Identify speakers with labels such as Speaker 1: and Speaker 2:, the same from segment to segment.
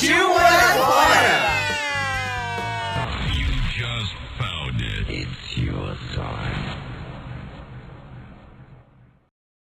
Speaker 1: Partiu morar fora!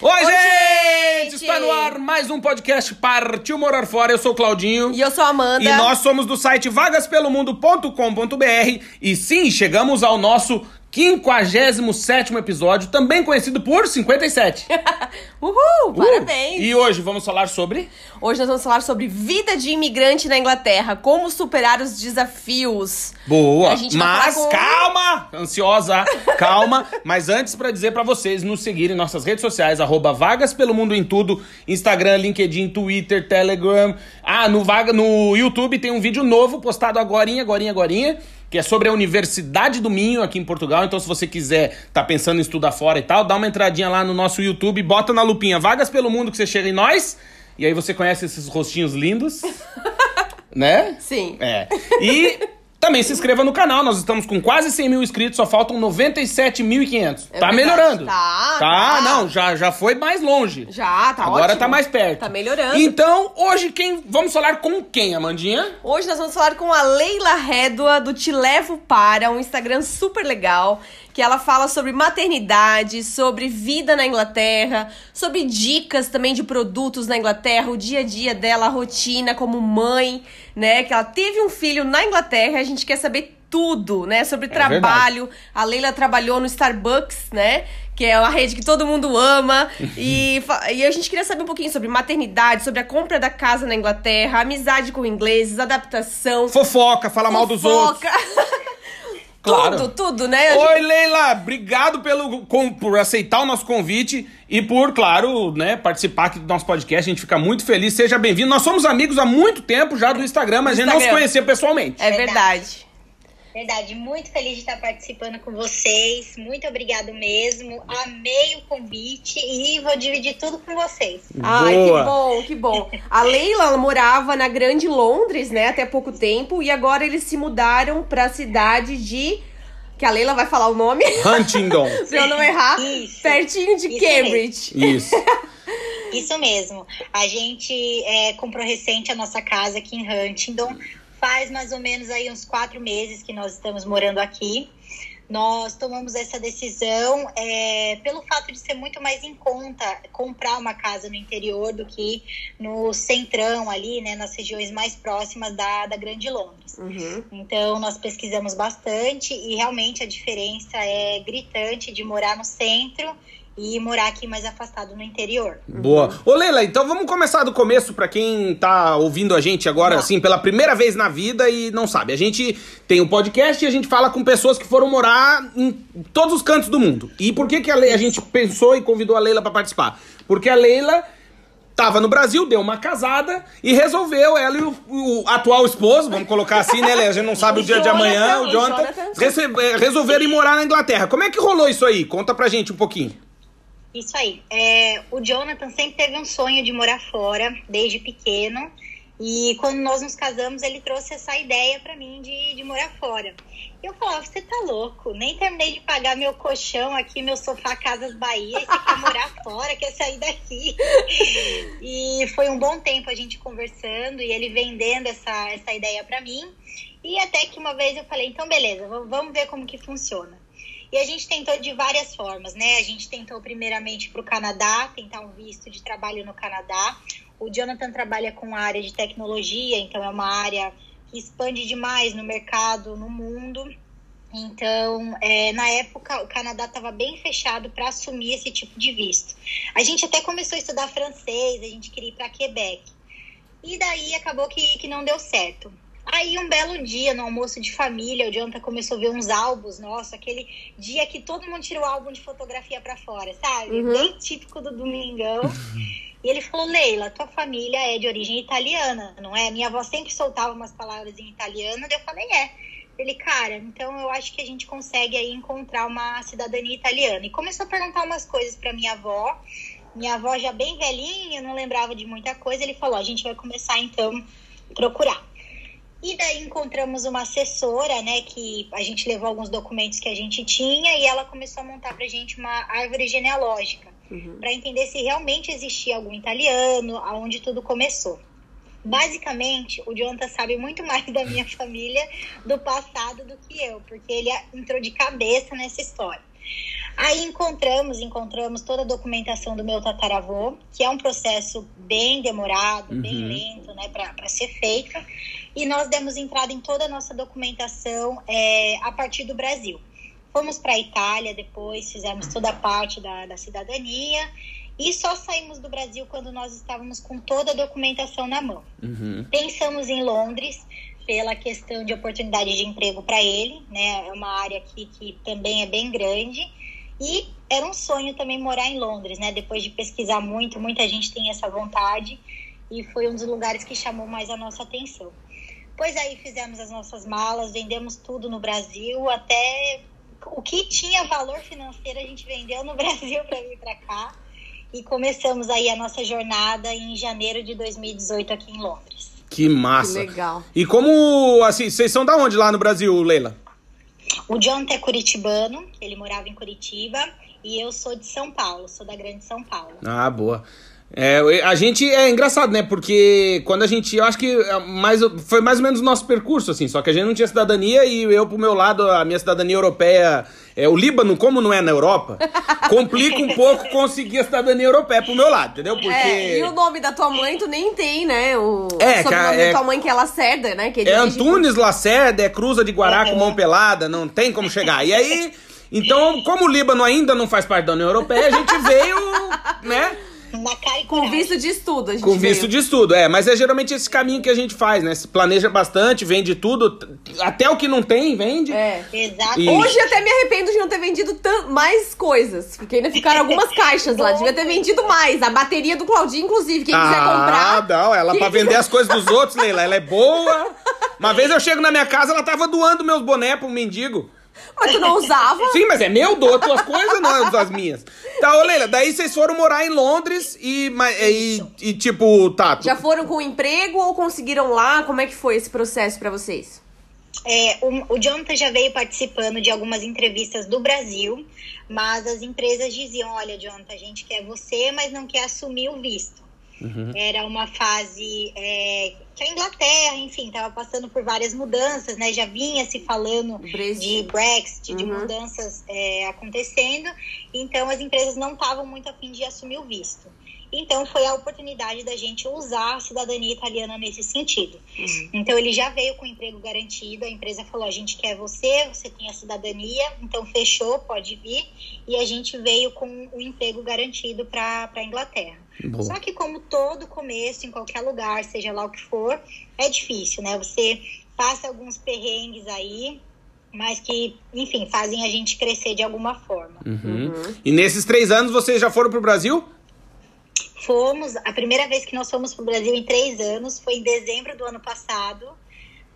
Speaker 1: Oi, gente!
Speaker 2: gente!
Speaker 1: Está no ar mais um podcast Partiu Morar Fora. Eu sou o Claudinho.
Speaker 2: E eu sou a Amanda.
Speaker 1: E nós somos do site vagaspelomundo.com.br. E sim, chegamos ao nosso 57 episódio, também conhecido por 57.
Speaker 2: Uhul!
Speaker 1: Uh!
Speaker 2: Parabéns!
Speaker 1: E hoje vamos falar sobre.
Speaker 2: Hoje nós vamos falar sobre vida de imigrante na Inglaterra, como superar os desafios.
Speaker 1: Boa! Mas
Speaker 2: com-
Speaker 1: calma! Ansiosa, calma. Mas antes, pra dizer pra vocês nos seguirem em nossas redes sociais, arroba Vagas Pelo Mundo em tudo: Instagram, LinkedIn, Twitter, Telegram. Ah, no, Vaga, no YouTube tem um vídeo novo postado agorinha, agorinha, agorinha. Que é sobre a Universidade do Minho aqui em Portugal. Então, se você quiser, tá pensando em estudar fora e tal, dá uma entradinha lá no nosso YouTube, bota na lupinha Vagas pelo Mundo que você chega em nós. E aí você conhece esses rostinhos lindos. né?
Speaker 2: Sim.
Speaker 1: É. E também se inscreva no canal. Nós estamos com quase 100 mil inscritos, só faltam 97.500.
Speaker 2: É
Speaker 1: tá
Speaker 2: verdade.
Speaker 1: melhorando.
Speaker 2: Tá,
Speaker 1: Tá,
Speaker 2: tá.
Speaker 1: não, já, já foi mais longe.
Speaker 2: Já, tá
Speaker 1: Agora
Speaker 2: ótimo.
Speaker 1: tá mais perto.
Speaker 2: Tá melhorando.
Speaker 1: Então, hoje quem vamos falar com quem, Amandinha?
Speaker 2: Hoje nós vamos falar com a Leila Rédua do Te Levo Para, um Instagram super legal, que ela fala sobre maternidade, sobre vida na Inglaterra, sobre dicas também de produtos na Inglaterra, o dia a dia dela, a rotina como mãe, né? Que ela teve um filho na Inglaterra e a gente quer saber tudo, né? Sobre trabalho. A Leila trabalhou no Starbucks, né? Que é uma rede que todo mundo ama. e, e a gente queria saber um pouquinho sobre maternidade, sobre a compra da casa na Inglaterra, amizade com ingleses, adaptação.
Speaker 1: Fofoca, fala mal dos outros. Claro.
Speaker 2: Tudo, tudo, né?
Speaker 1: Oi, Leila! Obrigado pelo, com- por aceitar o nosso convite e por, claro, né, participar aqui do nosso podcast. A gente fica muito feliz. Seja bem-vindo. Nós somos amigos há muito tempo já do Instagram, mas a gente não se conhecia pessoalmente.
Speaker 2: É verdade.
Speaker 3: Verdade, muito feliz de estar participando com vocês. Muito obrigado mesmo. Amei o convite e vou dividir tudo com vocês.
Speaker 2: Ai,
Speaker 1: Boa.
Speaker 2: que bom, que bom. A Leila morava na Grande Londres, né, até pouco tempo, e agora eles se mudaram pra cidade de. Que a Leila vai falar o nome,
Speaker 1: Huntingdon.
Speaker 2: pra eu não errar.
Speaker 3: Isso.
Speaker 2: Pertinho de
Speaker 3: Isso
Speaker 2: Cambridge.
Speaker 1: Isso.
Speaker 3: Isso mesmo. A gente é, comprou recente a nossa casa aqui em Huntingdon. Faz mais ou menos aí uns quatro meses que nós estamos morando aqui. Nós tomamos essa decisão é, pelo fato de ser muito mais em conta comprar uma casa no interior do que no centrão ali, né, nas regiões mais próximas da, da Grande Londres.
Speaker 2: Uhum.
Speaker 3: Então, nós pesquisamos bastante e realmente a diferença é gritante de morar no centro e morar aqui mais afastado no interior.
Speaker 1: Boa. Ô, Leila, então vamos começar do começo pra quem tá ouvindo a gente agora, assim, pela primeira vez na vida e não sabe. A gente tem um podcast e a gente fala com pessoas que foram morar em todos os cantos do mundo. E por que, que a, Le- a gente pensou e convidou a Leila pra participar? Porque a Leila tava no Brasil, deu uma casada e resolveu, ela e o, o atual esposo, vamos colocar assim, né, Leila? A gente não sabe o, dia de amanhã, o
Speaker 2: Jonathan,
Speaker 1: Jonathan,
Speaker 2: Jonathan.
Speaker 1: rece- eh, resolveram ir morar na Inglaterra. Como é que rolou isso aí? Conta pra gente um pouquinho.
Speaker 3: Isso aí. É, o Jonathan sempre teve um sonho de morar fora, desde pequeno. E quando nós nos casamos, ele trouxe essa ideia pra mim de, de morar fora. Eu falava, você tá louco? Nem terminei de pagar meu colchão aqui, meu sofá Casas Bahia, e você quer morar fora, quer sair daqui. E foi um bom tempo a gente conversando e ele vendendo essa, essa ideia pra mim. E até que uma vez eu falei, então beleza, vamos ver como que funciona. E a gente tentou de várias formas, né? A gente tentou primeiramente para o Canadá, tentar um visto de trabalho no Canadá. O Jonathan trabalha com a área de tecnologia, então é uma área que expande demais no mercado, no mundo. Então, é, na época, o Canadá estava bem fechado para assumir esse tipo de visto. A gente até começou a estudar francês, a gente queria ir para Quebec. E daí acabou que, que não deu certo. Aí, um belo dia, no almoço de família, o Jonathan começou a ver uns álbuns, nossa, aquele dia que todo mundo tira o álbum de fotografia pra fora, sabe?
Speaker 2: Uhum.
Speaker 3: Bem típico do Domingão. E ele falou, Leila, tua família é de origem italiana, não é? Minha avó sempre soltava umas palavras em italiano, daí eu falei, é. Ele, cara, então eu acho que a gente consegue aí encontrar uma cidadania italiana. E começou a perguntar umas coisas para minha avó. Minha avó já bem velhinha, não lembrava de muita coisa. Ele falou: a gente vai começar então procurar. E daí encontramos uma assessora, né, que a gente levou alguns documentos que a gente tinha e ela começou a montar pra gente uma árvore genealógica, uhum. para entender se realmente existia algum italiano, aonde tudo começou. Basicamente, o Jonathan sabe muito mais da minha família do passado do que eu, porque ele entrou de cabeça nessa história. Aí encontramos, encontramos toda a documentação do meu tataravô, que é um processo bem demorado, uhum. bem lento, né, para ser feito. E nós demos entrada em toda a nossa documentação é, a partir do Brasil. Fomos para a Itália depois, fizemos toda a parte da, da cidadania e só saímos do Brasil quando nós estávamos com toda a documentação na mão. Uhum. Pensamos em Londres pela questão de oportunidade de emprego para ele, né? É uma área aqui que também é bem grande. E era um sonho também morar em Londres, né? Depois de pesquisar muito, muita gente tem essa vontade e foi um dos lugares que chamou mais a nossa atenção. Pois aí fizemos as nossas malas, vendemos tudo no Brasil, até o que tinha valor financeiro a gente vendeu no Brasil para vir para cá. E começamos aí a nossa jornada em janeiro de 2018 aqui em Londres.
Speaker 1: Que massa.
Speaker 2: Que legal.
Speaker 1: E como, assim, vocês são da onde lá no Brasil, Leila?
Speaker 3: O John é curitibano, ele morava em Curitiba, e eu sou de São Paulo, sou da Grande São Paulo.
Speaker 1: Ah, boa. É, a gente é engraçado, né? Porque quando a gente. Eu acho que é mais, foi mais ou menos o nosso percurso, assim. Só que a gente não tinha cidadania e eu, pro meu lado, a minha cidadania europeia. É, o Líbano, como não é na Europa, complica um pouco conseguir a cidadania europeia pro meu lado, entendeu? Porque. É,
Speaker 2: e o nome da tua mãe, tu nem tem, né? O é, sobrenome é, da tua mãe que é Lacerda, né? Que
Speaker 1: é, é Antunes Lacerda, é Cruza de Guará com mão pelada, não tem como chegar. E aí. Então, como o Líbano ainda não faz parte da União Europeia, a gente veio, né?
Speaker 3: Na cara e
Speaker 2: Com visto de estudo, a gente
Speaker 1: Com visto de estudo, é. Mas é geralmente esse caminho que a gente faz, né? Se planeja bastante, vende tudo. Até o que não tem, vende.
Speaker 2: É. Exato. E... Hoje até me arrependo de não ter vendido mais coisas. Porque ainda ficaram algumas caixas lá. Devia ter vendido mais. A bateria do Claudinho, inclusive. Quem ah, quiser comprar.
Speaker 1: Ah, não. Ela pra vender as coisas dos outros, Leila. Ela é boa. Uma vez eu chego na minha casa, ela tava doando meus bonés pro mendigo.
Speaker 2: Mas tu não usava?
Speaker 1: Sim, mas é meu, dou as tuas coisas, não é das minhas. Tá, ô Leila, daí vocês foram morar em Londres e, e, e tipo, tá.
Speaker 2: Já foram com emprego ou conseguiram lá? Como é que foi esse processo para vocês?
Speaker 3: É, o, o Jonathan já veio participando de algumas entrevistas do Brasil, mas as empresas diziam: olha, Jonathan, a gente quer você, mas não quer assumir o visto. Uhum. Era uma fase é, que a Inglaterra, enfim, estava passando por várias mudanças, né? Já vinha se falando Brexit. de Brexit, uhum. de mudanças é, acontecendo. Então, as empresas não estavam muito afim de assumir o visto. Então, foi a oportunidade da gente usar a cidadania italiana nesse sentido. Uhum. Então, ele já veio com emprego garantido. A empresa falou: a gente quer você, você tem a cidadania, então fechou, pode vir. E a gente veio com o emprego garantido para a Inglaterra. Boa. Só que, como todo começo, em qualquer lugar, seja lá o que for, é difícil, né? Você passa alguns perrengues aí, mas que, enfim, fazem a gente crescer de alguma forma.
Speaker 1: Uhum. Uhum. E nesses três anos vocês já foram para o Brasil?
Speaker 3: Fomos, a primeira vez que nós fomos para o Brasil em três anos foi em dezembro do ano passado.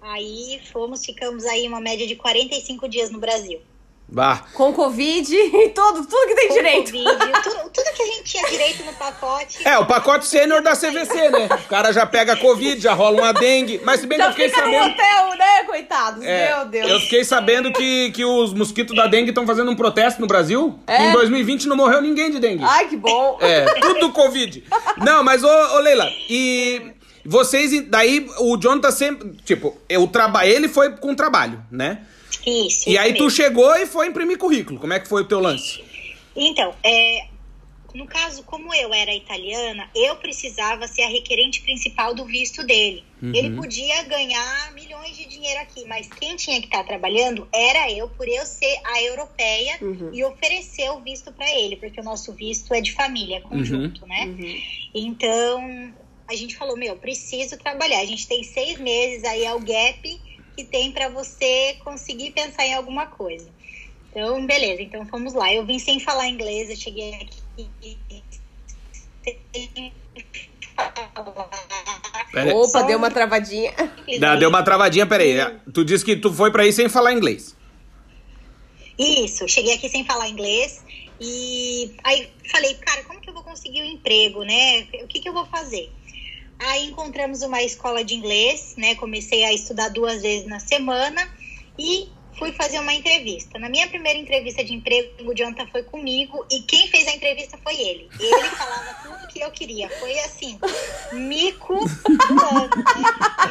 Speaker 3: Aí fomos, ficamos aí uma média de 45 dias no Brasil.
Speaker 1: Bah.
Speaker 2: Com Covid e tudo, tudo que tem
Speaker 3: Com
Speaker 2: direito.
Speaker 3: COVID, tudo, tudo, que a gente tinha direito no pacote.
Speaker 1: É, o pacote sênior da CVC, né? O cara já pega Covid, já rola uma dengue. Mas se bem
Speaker 2: já
Speaker 1: que eu fiquei
Speaker 2: fica
Speaker 1: sabendo.
Speaker 2: No hotel, né, coitados? É, Meu Deus.
Speaker 1: Eu fiquei sabendo que, que os mosquitos da dengue estão fazendo um protesto no Brasil. É? Em 2020 não morreu ninguém de dengue.
Speaker 2: Ai, que bom.
Speaker 1: É, tudo Covid. Não, mas, ô, ô Leila, e. Vocês, daí o John tá sempre. Tipo, eu traba, ele foi com trabalho, né?
Speaker 3: Isso.
Speaker 1: E aí mesmo. tu chegou e foi imprimir currículo. Como é que foi o teu lance?
Speaker 3: Então, é, no caso, como eu era italiana, eu precisava ser a requerente principal do visto dele. Uhum. Ele podia ganhar milhões de dinheiro aqui, mas quem tinha que estar tá trabalhando era eu, por eu ser a europeia uhum. e oferecer o visto para ele, porque o nosso visto é de família, conjunto, uhum. né? Uhum. Então, a gente falou: meu, preciso trabalhar. A gente tem seis meses aí, é o gap que tem para você conseguir pensar em alguma coisa. Então, beleza, então vamos lá. Eu vim sem falar inglês, eu cheguei aqui sem
Speaker 1: Pera-
Speaker 2: Opa, deu uma travadinha.
Speaker 1: Dá- Deu uma travadinha, peraí. Tu disse que tu foi pra aí sem falar inglês.
Speaker 3: Isso, cheguei aqui sem falar inglês e aí falei, cara, como que eu vou conseguir um emprego, né? O que que eu vou fazer? Aí encontramos uma escola de inglês, né? Comecei a estudar duas vezes na semana e fui fazer uma entrevista. Na minha primeira entrevista de emprego, o Jonathan foi comigo e quem fez a entrevista foi ele. Ele falava tudo que eu queria. Foi assim, mico né?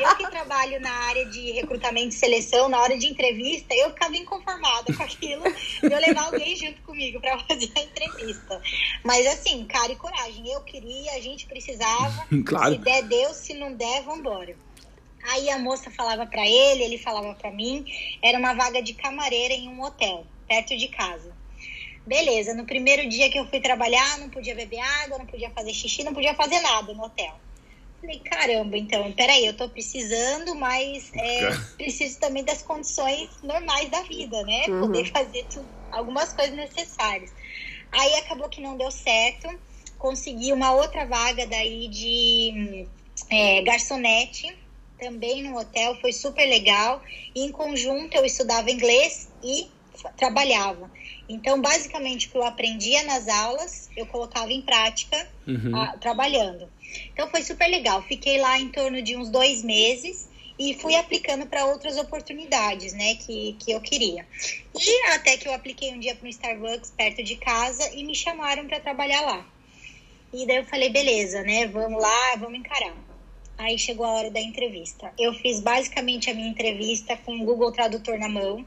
Speaker 3: Eu que trabalho na área de recrutamento e seleção, na hora de entrevista, eu ficava inconformada com aquilo de eu levar alguém junto comigo para fazer a entrevista. Mas assim, cara e coragem. Eu queria, a gente precisava.
Speaker 1: Claro.
Speaker 3: Se der, Deus. Se não der, vambora. Aí a moça falava pra ele, ele falava pra mim. Era uma vaga de camareira em um hotel, perto de casa. Beleza, no primeiro dia que eu fui trabalhar, não podia beber água, não podia fazer xixi, não podia fazer nada no hotel. Falei, caramba, então, peraí, eu tô precisando, mas é, preciso também das condições normais da vida, né? Poder fazer tu- algumas coisas necessárias. Aí acabou que não deu certo. Consegui uma outra vaga daí de é, garçonete, também no hotel, foi super legal. E em conjunto eu estudava inglês e trabalhava. Então, basicamente, o que eu aprendia nas aulas, eu colocava em prática ah, trabalhando. Então, foi super legal. Fiquei lá em torno de uns dois meses e fui aplicando para outras oportunidades, né, que, que eu queria. E até que eu apliquei um dia para um Starbucks perto de casa e me chamaram para trabalhar lá. E daí eu falei, beleza, né? Vamos lá, vamos encarar. Aí chegou a hora da entrevista. Eu fiz basicamente a minha entrevista com o Google Tradutor na mão.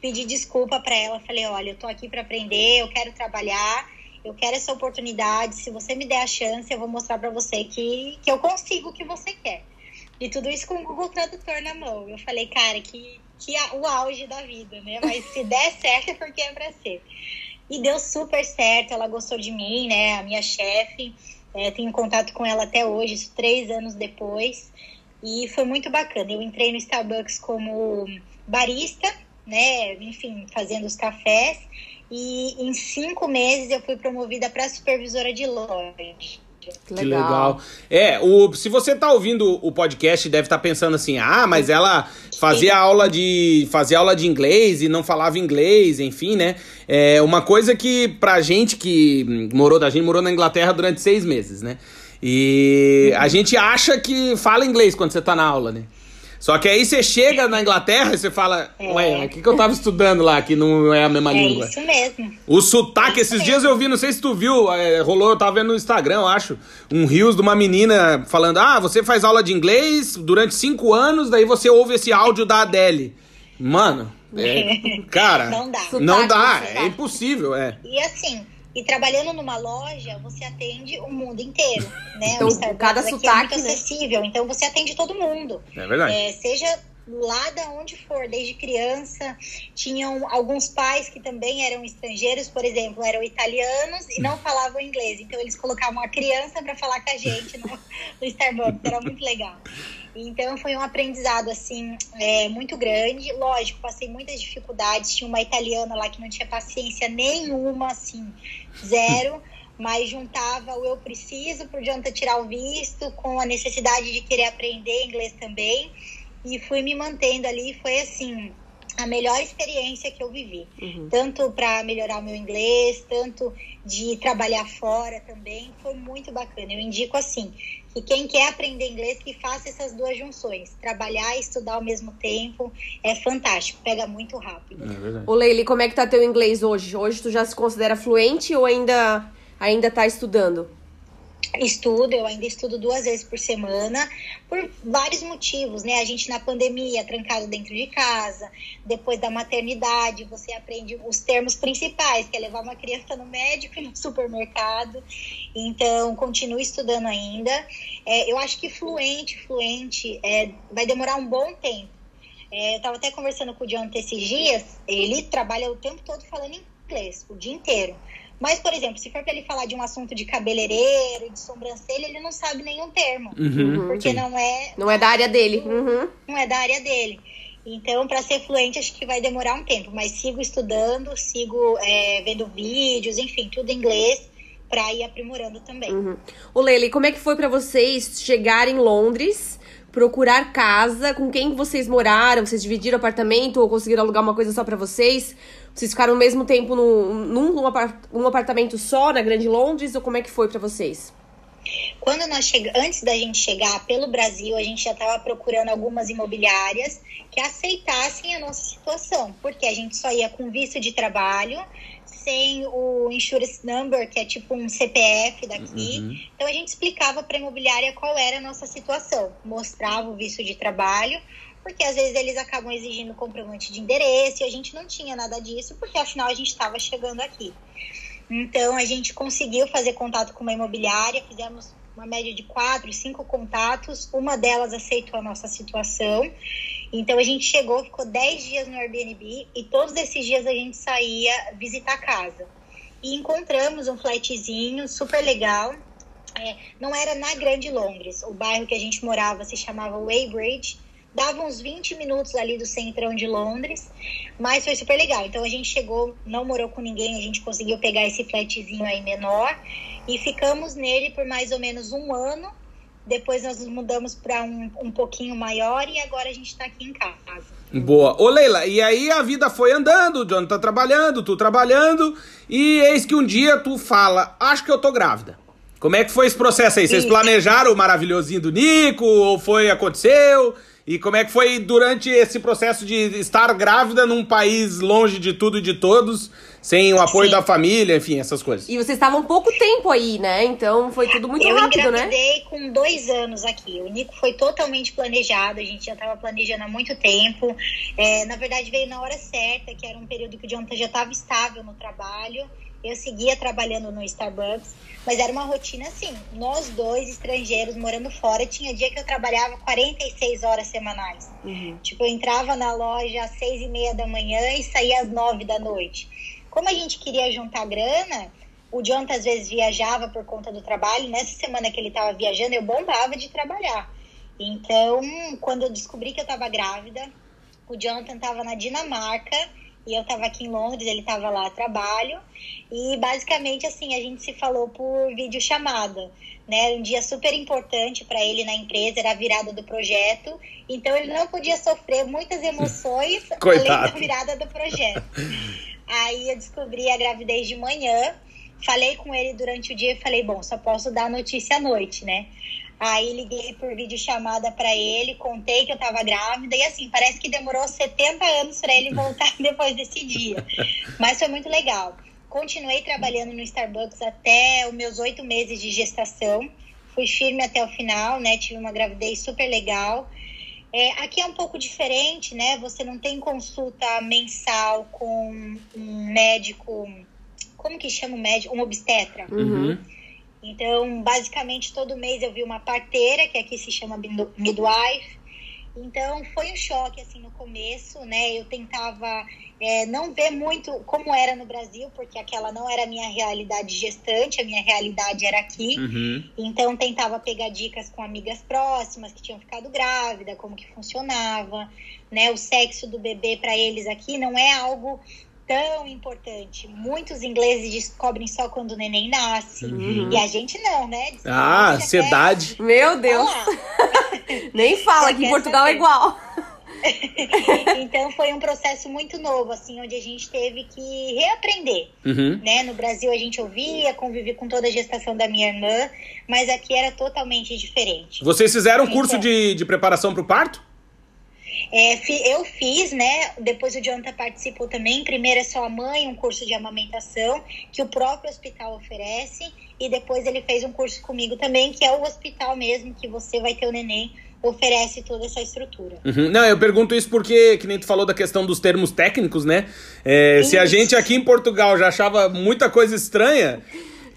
Speaker 3: Pedi desculpa para ela, falei, olha, eu tô aqui para aprender, eu quero trabalhar, eu quero essa oportunidade. Se você me der a chance, eu vou mostrar para você que, que eu consigo o que você quer. E tudo isso com o Google Tradutor na mão. Eu falei, cara, que, que a- o auge da vida, né? Mas se der certo é porque é pra ser. E deu super certo, ela gostou de mim, né? A minha chefe. É, tenho contato com ela até hoje, três anos depois. E foi muito bacana. Eu entrei no Starbucks como barista, né? Enfim, fazendo os cafés. E em cinco meses eu fui promovida para supervisora de loja.
Speaker 2: Que
Speaker 1: Que legal. É, o, se você tá ouvindo o podcast, deve estar pensando assim: ah, mas ela fazia aula de fazia aula de inglês e não falava inglês, enfim, né? É uma coisa que pra gente que morou, a gente morou na Inglaterra durante seis meses, né? E a gente acha que fala inglês quando você tá na aula, né? Só que aí você chega na Inglaterra e você fala, ué, o que, que eu tava estudando lá que não é a mesma
Speaker 3: É
Speaker 1: língua?
Speaker 3: isso mesmo.
Speaker 1: O sotaque, esses dias eu vi, não sei se tu viu, é, rolou, eu tava vendo no Instagram, eu acho, um rios de uma menina falando: Ah, você faz aula de inglês durante cinco anos, daí você ouve esse áudio da Adele. Mano, é, cara,
Speaker 3: Não dá.
Speaker 1: não dá,
Speaker 2: sotaque.
Speaker 1: é impossível, é.
Speaker 3: E assim, e trabalhando numa loja, você atende o mundo inteiro, né?
Speaker 2: Então,
Speaker 3: o Starbucks
Speaker 2: cada sotaque,
Speaker 3: é muito
Speaker 2: né?
Speaker 3: acessível, então você atende todo mundo.
Speaker 1: É verdade.
Speaker 3: É, seja lá da onde for, desde criança, tinham alguns pais que também eram estrangeiros, por exemplo, eram italianos e não falavam inglês, então eles colocavam a criança para falar com a gente no, no Starbucks, era muito legal. Então foi um aprendizado assim é, muito grande. Lógico, passei muitas dificuldades. Tinha uma italiana lá que não tinha paciência nenhuma, assim, zero. Mas juntava o eu preciso por Jonathan tirar o visto com a necessidade de querer aprender inglês também. E fui me mantendo ali. Foi assim a melhor experiência que eu vivi. Tanto para melhorar o meu inglês, tanto de trabalhar fora também. Foi muito bacana. Eu indico assim que quem quer aprender inglês que faça essas duas junções. Trabalhar e estudar ao mesmo tempo é fantástico, pega muito rápido.
Speaker 1: É verdade.
Speaker 2: Ô, Leili, como é que tá teu inglês hoje? Hoje tu já se considera fluente ou ainda, ainda tá estudando?
Speaker 3: Estudo, eu ainda estudo duas vezes por semana, por vários motivos, né? A gente na pandemia, trancado dentro de casa, depois da maternidade, você aprende os termos principais, que é levar uma criança no médico e no supermercado. Então, continuo estudando ainda. É, eu acho que fluente, fluente, é, vai demorar um bom tempo. É, eu tava até conversando com o Jonathan esses dias, ele trabalha o tempo todo falando inglês, o dia inteiro. Mas, por exemplo, se for para ele falar de um assunto de cabeleireiro, de sobrancelha, ele não sabe nenhum termo.
Speaker 1: Uhum,
Speaker 3: porque
Speaker 1: sim.
Speaker 3: não é,
Speaker 2: Não é da área dele. Uhum.
Speaker 3: não é da área dele. Então, para ser fluente, acho que vai demorar um tempo. Mas sigo estudando, sigo é, vendo vídeos, enfim, tudo em inglês. para ir aprimorando também.
Speaker 2: Uhum. Ô Leila, como é que foi para vocês chegarem em Londres, procurar casa, com quem vocês moraram? Vocês dividiram apartamento ou conseguiram alugar uma coisa só para vocês? Vocês ficaram ao mesmo tempo num, num um apartamento só na Grande Londres ou como é que foi para vocês?
Speaker 3: Quando nós chega... antes da gente chegar pelo Brasil, a gente já estava procurando algumas imobiliárias que aceitassem a nossa situação, porque a gente só ia com visto de trabalho, sem o insurance number, que é tipo um CPF daqui. Uhum. Então a gente explicava para a imobiliária qual era a nossa situação, mostrava o visto de trabalho, porque às vezes eles acabam exigindo comprovante de endereço e a gente não tinha nada disso, porque afinal a gente estava chegando aqui. Então a gente conseguiu fazer contato com uma imobiliária, fizemos uma média de quatro, cinco contatos, uma delas aceitou a nossa situação. Então a gente chegou, ficou dez dias no Airbnb e todos esses dias a gente saía visitar a casa. E encontramos um flatzinho super legal. É, não era na Grande Londres, o bairro que a gente morava se chamava Weybridge dava uns 20 minutos ali do centrão de Londres, mas foi super legal. Então a gente chegou, não morou com ninguém, a gente conseguiu pegar esse flatzinho aí menor e ficamos nele por mais ou menos um ano. Depois nós nos mudamos para um, um pouquinho maior e agora a gente está aqui em casa.
Speaker 1: Boa. Ô Leila, e aí a vida foi andando, o John tá trabalhando, tu trabalhando, e eis que um dia tu fala, acho que eu tô grávida. Como é que foi esse processo aí? Vocês planejaram o maravilhosinho do Nico? Ou foi, aconteceu? E como é que foi durante esse processo de estar grávida num país longe de tudo e de todos, sem o apoio Sim. da família, enfim, essas coisas?
Speaker 2: E vocês estavam pouco tempo aí, né? Então foi tudo muito
Speaker 3: eu
Speaker 2: rápido, né?
Speaker 3: Eu engravidei com dois anos aqui. O Nico foi totalmente planejado, a gente já estava planejando há muito tempo. É, na verdade, veio na hora certa, que era um período que o Jonathan já estava estável no trabalho. Eu seguia trabalhando no Starbucks, mas era uma rotina assim. Nós dois, estrangeiros, morando fora, tinha dia que eu trabalhava 46 horas semanais. Uhum. Tipo, eu entrava na loja às seis e meia da manhã e saía às nove da noite. Como a gente queria juntar grana, o Jonathan às vezes viajava por conta do trabalho. Nessa semana que ele estava viajando, eu bombava de trabalhar. Então, quando eu descobri que eu estava grávida, o Jonathan estava na Dinamarca e eu estava aqui em Londres, ele estava lá a trabalho. E basicamente assim, a gente se falou por vídeo chamada, né? Um dia super importante para ele na empresa, era a virada do projeto. Então ele não podia sofrer muitas emoções além da virada do projeto. Aí eu descobri a gravidez de manhã, falei com ele durante o dia e falei, bom, só posso dar notícia à noite, né? Aí liguei por vídeo chamada para ele, contei que eu tava grávida e assim, parece que demorou 70 anos para ele voltar depois desse dia. Mas foi muito legal. Continuei trabalhando no Starbucks até os meus oito meses de gestação. Fui firme até o final, né? Tive uma gravidez super legal. É, aqui é um pouco diferente, né? Você não tem consulta mensal com um médico. Como que chama o médico? Um obstetra.
Speaker 1: Uhum.
Speaker 3: Então, basicamente, todo mês eu vi uma parteira, que aqui se chama midwife. Então, foi um choque, assim, no começo, né? Eu tentava é, não ver muito como era no Brasil, porque aquela não era a minha realidade gestante, a minha realidade era aqui.
Speaker 1: Uhum.
Speaker 3: Então, tentava pegar dicas com amigas próximas que tinham ficado grávida, como que funcionava, né? O sexo do bebê para eles aqui não é algo tão importante. Muitos ingleses descobrem só quando o neném nasce. Uhum. E a gente não, né?
Speaker 1: Descobre ah, ansiedade.
Speaker 2: Quer... Meu Deus. Nem fala que em Portugal é igual.
Speaker 3: então foi um processo muito novo, assim, onde a gente teve que reaprender.
Speaker 1: Uhum.
Speaker 3: Né? No Brasil a gente ouvia, convivia com toda a gestação da minha irmã, mas aqui era totalmente diferente.
Speaker 1: Vocês fizeram um curso então, de, de preparação para o parto?
Speaker 3: É, eu fiz, né? Depois o Jonathan participou também. Primeiro é só a mãe, um curso de amamentação que o próprio hospital oferece. E depois ele fez um curso comigo também, que é o hospital mesmo, que você vai ter o neném oferece toda essa estrutura.
Speaker 1: Uhum. Não, eu pergunto isso porque, que nem tu falou da questão dos termos técnicos, né? É, se a gente aqui em Portugal já achava muita coisa estranha,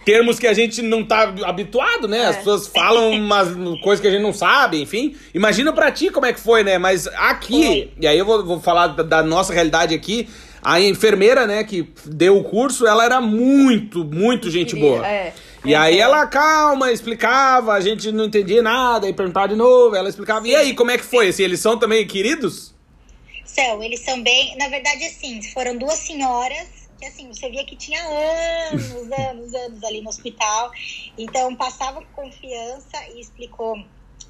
Speaker 1: termos que a gente não tá habituado, né? É. As pessoas falam umas coisas que a gente não sabe, enfim. Imagina pra ti como é que foi, né? Mas aqui, foi. e aí eu vou, vou falar da, da, nossa realidade aqui. A enfermeira, né, que deu o curso, ela era muito, muito gente boa.
Speaker 2: É.
Speaker 1: E aí ela, calma, explicava, a gente não entendia nada, e perguntava de novo, ela explicava. E aí, como é que foi? Assim, eles são também queridos?
Speaker 3: São, eles são bem. Na verdade, assim, foram duas senhoras porque assim, você via que tinha anos, anos, anos ali no hospital. Então, passava com confiança e explicou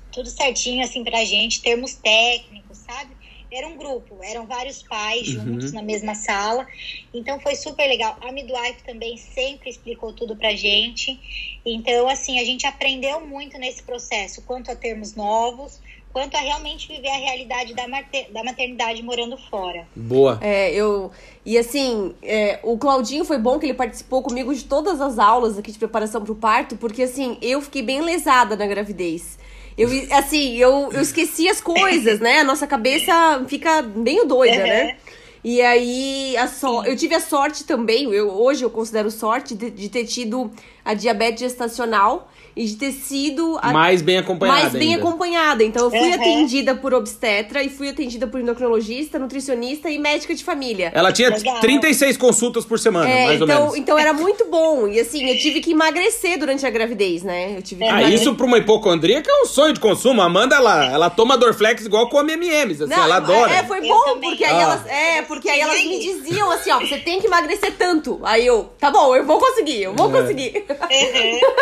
Speaker 3: tudo certinho, assim, pra gente, termos técnicos, sabe? Era um grupo, eram vários pais juntos
Speaker 1: Uhum.
Speaker 3: na mesma sala. Então foi super legal. A midwife também sempre explicou tudo pra gente. Então, assim, a gente aprendeu muito nesse processo, quanto a termos novos, quanto a realmente viver a realidade da, mater da maternidade morando fora.
Speaker 1: Boa.
Speaker 2: É, eu. E assim, é, o Claudinho foi bom que ele participou comigo de todas as aulas aqui de preparação pro parto, porque assim, eu fiquei bem lesada na gravidez. Eu, assim, eu, eu esqueci as coisas, né? A nossa cabeça fica meio doida, né? E aí, a so... eu tive a sorte também, eu, hoje eu considero sorte de, de ter tido a diabetes gestacional e de ter sido a
Speaker 1: Mais bem acompanhada
Speaker 2: mais bem
Speaker 1: ainda.
Speaker 2: acompanhada. Então, eu fui
Speaker 3: Uhum.
Speaker 2: atendida por obstetra e fui atendida por endocrinologista, nutricionista e médica de família.
Speaker 1: Ela tinha
Speaker 3: Legal.
Speaker 1: 36 consultas por semana,
Speaker 2: É,
Speaker 1: mais ou
Speaker 2: então,
Speaker 1: menos.
Speaker 2: então era muito bom. E assim, eu tive que emagrecer durante a gravidez, né? Eu tive que
Speaker 1: Ah,
Speaker 2: emagrecer.
Speaker 1: isso pra uma hipocondríaca é um sonho de consumo. A Amanda, ela, ela toma Dorflex igual come M&M's, assim,
Speaker 2: Não,
Speaker 1: ela adora.
Speaker 2: É, foi bom, porque aí
Speaker 1: Ah.
Speaker 2: elas. É, porque aí elas me diziam assim, ó, você tem que emagrecer tanto. Aí eu, tá bom, eu vou conseguir, eu vou
Speaker 1: É.
Speaker 2: conseguir.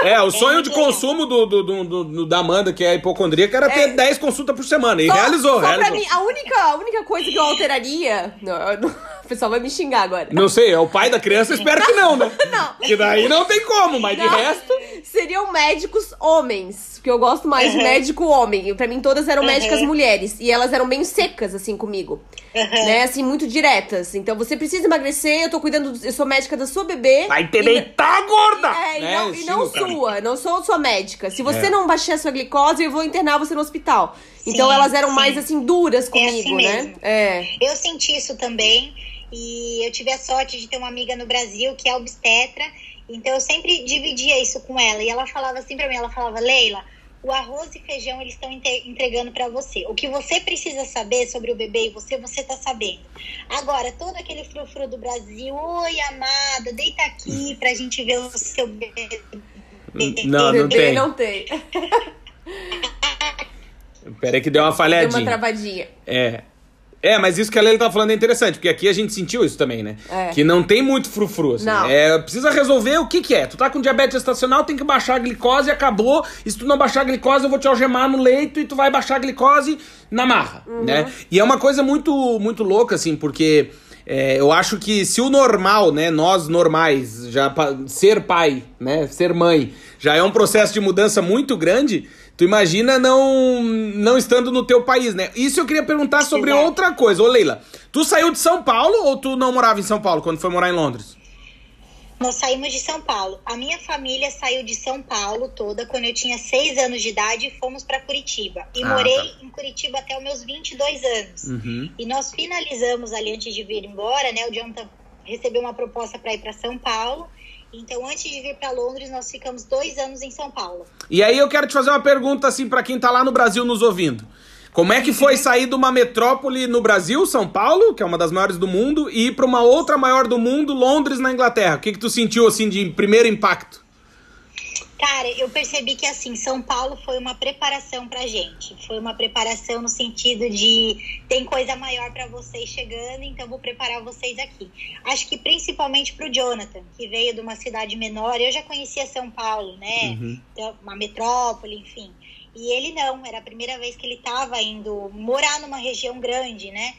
Speaker 1: É, o sonho de consumo do, do, do, do- do- da Amanda, que é hipocondríaca, era ter
Speaker 2: É.
Speaker 1: 10 consultas por semana. E
Speaker 2: Só-
Speaker 1: realizou,
Speaker 2: só
Speaker 1: realizou.
Speaker 2: pra mim, a única, a única coisa que eu alteraria. Não, não- o pessoal vai me xingar agora.
Speaker 1: Não sei, é o pai da criança, espero que não, né?
Speaker 2: Não.
Speaker 1: Que daí não tem como, mas de
Speaker 2: Não.
Speaker 1: resto.
Speaker 2: Seriam médicos homens, porque eu gosto mais de
Speaker 3: Uhum.
Speaker 2: médico homem. Pra mim, todas eram
Speaker 3: Uhum.
Speaker 2: médicas mulheres. E elas eram bem secas, assim, comigo. Né? Assim, muito diretas. Então, você precisa emagrecer, eu tô cuidando, do- eu sou médica da sua bebê.
Speaker 1: Vai te
Speaker 2: E-
Speaker 1: deitar, gorda!
Speaker 2: É, e
Speaker 1: Né?
Speaker 2: não, e não sua, não sou sua médica. Se você
Speaker 1: É.
Speaker 2: não baixar sua glicose, eu vou internar você no hospital. Então
Speaker 3: Sim,
Speaker 2: elas eram
Speaker 3: sim.
Speaker 2: mais assim, duras comigo,
Speaker 3: assim
Speaker 2: né? É.
Speaker 3: Eu senti isso também e eu tive a sorte de ter uma amiga no Brasil que é obstetra, então eu sempre dividia isso com ela e ela falava assim pra mim, ela falava, Leila, o arroz e feijão eles estão entregando pra você. O que você precisa saber sobre o bebê e você, você tá sabendo. Agora, todo aquele frufru do Brasil, oi amada, deita aqui pra gente ver o seu bebê.
Speaker 1: Não, não
Speaker 2: Bebê
Speaker 1: tem.
Speaker 2: não tem.
Speaker 1: Peraí que deu uma
Speaker 2: Deu uma
Speaker 1: falhadinha.
Speaker 2: travadinha.
Speaker 1: É. É, mas isso que a Leila tá falando é interessante, porque aqui a gente sentiu isso também, né?
Speaker 2: É.
Speaker 1: Que não tem muito frufru, assim.
Speaker 2: Não.
Speaker 1: É, precisa resolver o que que é. Tu tá com diabetes gestacional, tem que baixar a glicose e acabou. E se tu não baixar a glicose, eu vou te algemar no leito e tu vai baixar a glicose na marra,
Speaker 2: Uhum.
Speaker 1: né? E é uma coisa muito, muito louca, assim, porque... é, eu acho que se o normal, né, nós normais, já ser pai, né, ser mãe, já é um processo de mudança muito grande, tu imagina não não estando no teu país, né? Isso eu queria perguntar sobre
Speaker 3: Exato.
Speaker 1: outra coisa. Ô Leila, tu saiu de São Paulo ou tu não morava em São Paulo quando foi morar em Londres?
Speaker 3: Nós saímos de São Paulo. A minha família saiu de São Paulo toda quando eu tinha seis anos de idade e fomos para Curitiba. E
Speaker 1: Ah,
Speaker 3: morei
Speaker 1: tá.
Speaker 3: em Curitiba até os meus 22 anos.
Speaker 1: Uhum.
Speaker 3: E nós finalizamos ali antes de vir embora, né? O Jonathan recebeu uma proposta para ir para São Paulo. Então, antes de vir para Londres, nós ficamos dois anos em São Paulo.
Speaker 1: E aí eu quero te fazer uma pergunta assim pra quem tá lá no Brasil nos ouvindo. Como é que foi sair de uma metrópole no Brasil, São Paulo, que é uma das maiores do mundo, e ir pra uma outra maior do mundo, Londres, na Inglaterra? O que que tu sentiu assim de primeiro impacto?
Speaker 3: Cara, eu percebi que assim, São Paulo foi uma preparação pra gente. Foi uma preparação no sentido de tem coisa maior pra vocês chegando, então vou preparar vocês aqui. Acho que principalmente pro Jonathan, que veio de uma cidade menor. Eu já conhecia São Paulo, né? Então, uma metrópole, enfim. E ele não, era a primeira vez que ele tava indo morar numa região grande, né?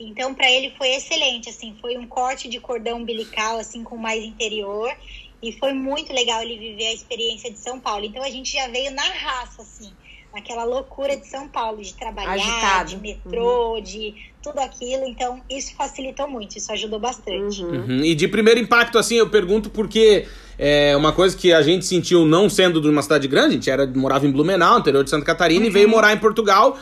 Speaker 3: Então, para ele foi excelente, assim, foi um corte de cordão umbilical, assim, com mais interior. E foi muito legal ele viver a experiência de São Paulo. Então, a gente já veio na raça, assim, naquela loucura de São Paulo, de trabalhar,
Speaker 2: Agitado.
Speaker 3: de metrô, de tudo aquilo. Então, isso facilitou muito, isso ajudou bastante.
Speaker 1: Uhum. E de primeiro impacto, assim, eu pergunto porque é uma coisa que a gente sentiu não sendo de uma cidade grande, a gente era, morava em Blumenau, interior de Santa Catarina, e veio morar em Portugal.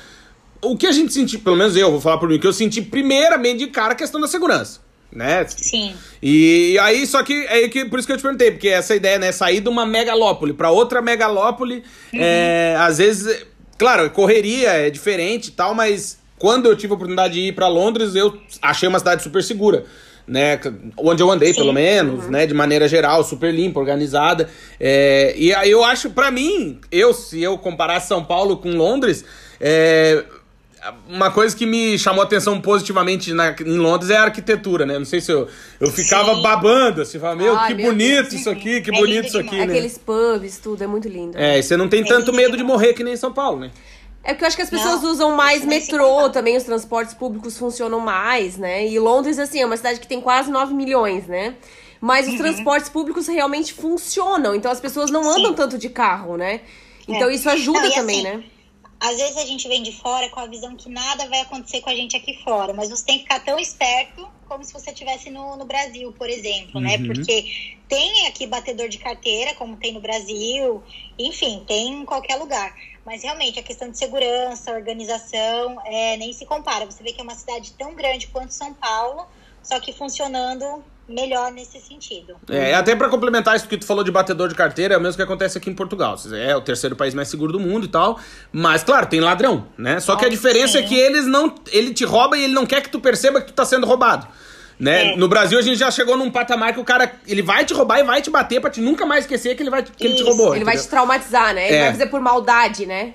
Speaker 1: O que a gente sentiu, pelo menos eu vou falar por mim, que eu senti primeiramente de cara a questão da segurança, né?
Speaker 3: Sim.
Speaker 1: E, e aí, só que, é que por isso que eu te perguntei, porque essa ideia, né, sair de uma megalópole pra outra megalópole, é, às vezes, claro, correria é diferente e tal, mas quando eu tive a oportunidade de ir pra Londres, eu achei uma cidade super segura. Né, onde eu andei,
Speaker 3: Sim.
Speaker 1: pelo menos, né, de maneira geral, super limpa, organizada. É, e aí eu acho, pra mim, eu, se eu comparar São Paulo com Londres, é, uma coisa que me chamou a atenção positivamente na, em Londres é a arquitetura, né? Não sei se eu, eu ficava
Speaker 3: Sim.
Speaker 1: babando, assim, falava, meu,
Speaker 2: Ai,
Speaker 1: que
Speaker 2: meu
Speaker 1: bonito
Speaker 2: Deus.
Speaker 1: isso aqui, que
Speaker 3: É
Speaker 1: bonito
Speaker 3: lindo
Speaker 1: isso aqui, né?
Speaker 2: Aqueles pubs, tudo, é muito lindo.
Speaker 1: É, e você não tem
Speaker 3: É
Speaker 1: tanto
Speaker 3: lindo
Speaker 1: medo de morrer que nem em São Paulo, né?
Speaker 2: É porque eu acho que as pessoas
Speaker 3: Não,
Speaker 2: usam mais
Speaker 3: se
Speaker 2: metrô
Speaker 3: compara.
Speaker 2: também, os transportes públicos funcionam mais, né? E Londres, assim, é uma cidade que tem quase 9 milhões, né? Mas
Speaker 3: Uhum.
Speaker 2: os transportes públicos realmente funcionam, então as pessoas não andam
Speaker 3: Sim.
Speaker 2: tanto de carro, né? Então
Speaker 3: É.
Speaker 2: isso ajuda
Speaker 3: Não,
Speaker 2: também,
Speaker 3: assim,
Speaker 2: né?
Speaker 3: Às vezes a gente vem de fora com a visão que nada vai acontecer com a gente aqui fora, mas você tem que ficar tão esperto como se você estivesse no, no Brasil, por exemplo, né?
Speaker 1: Uhum.
Speaker 3: Porque tem aqui batedor de carteira, como tem no Brasil, enfim, tem em qualquer lugar. Mas realmente a questão de segurança, organização, é, nem se compara. Você vê que é uma cidade tão grande quanto São Paulo, só que funcionando melhor nesse sentido.
Speaker 1: É, até pra complementar isso que tu falou de batedor de carteira, é o mesmo que acontece aqui em Portugal. É o terceiro país mais seguro do mundo e tal. Mas, claro, tem ladrão, né? Só que a diferença
Speaker 3: sim.
Speaker 1: é que eles não. Ele te rouba e ele não quer que tu perceba que tu tá sendo roubado. Né?
Speaker 3: É.
Speaker 1: No Brasil a gente já chegou num patamar que o cara ele vai te roubar e vai te bater pra te nunca mais esquecer que ele, vai, que ele te roubou.
Speaker 2: Ele vai
Speaker 1: entendeu?
Speaker 2: te traumatizar, né? Ele
Speaker 1: É.
Speaker 2: vai fazer por maldade, né?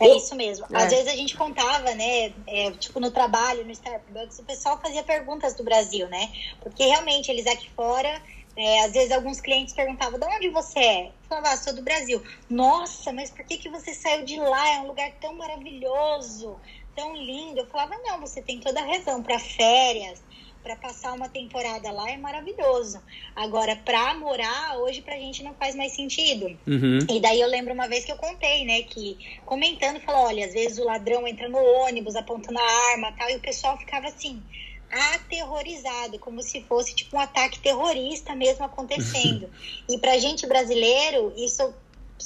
Speaker 3: É isso mesmo.
Speaker 2: É.
Speaker 3: Às vezes a gente contava, né? é, tipo, no trabalho, no Starbucks, o pessoal fazia perguntas do Brasil, né? Porque realmente eles aqui fora, é, às vezes alguns clientes perguntavam, de onde você é? Eu falava, ah, sou do Brasil. Nossa, mas por que, que você saiu de lá? É um lugar tão maravilhoso, tão lindo. Eu falava, não, você tem toda a razão. Para férias, para passar uma temporada lá é maravilhoso. Agora, para morar, hoje pra gente não faz mais sentido.
Speaker 1: Uhum.
Speaker 3: E daí eu lembro uma vez que eu contei, né, que comentando, falou, olha, às vezes o ladrão entra no ônibus apontando a arma tal, e o pessoal ficava assim, aterrorizado, como se fosse tipo um ataque terrorista mesmo acontecendo. e pra gente brasileiro, isso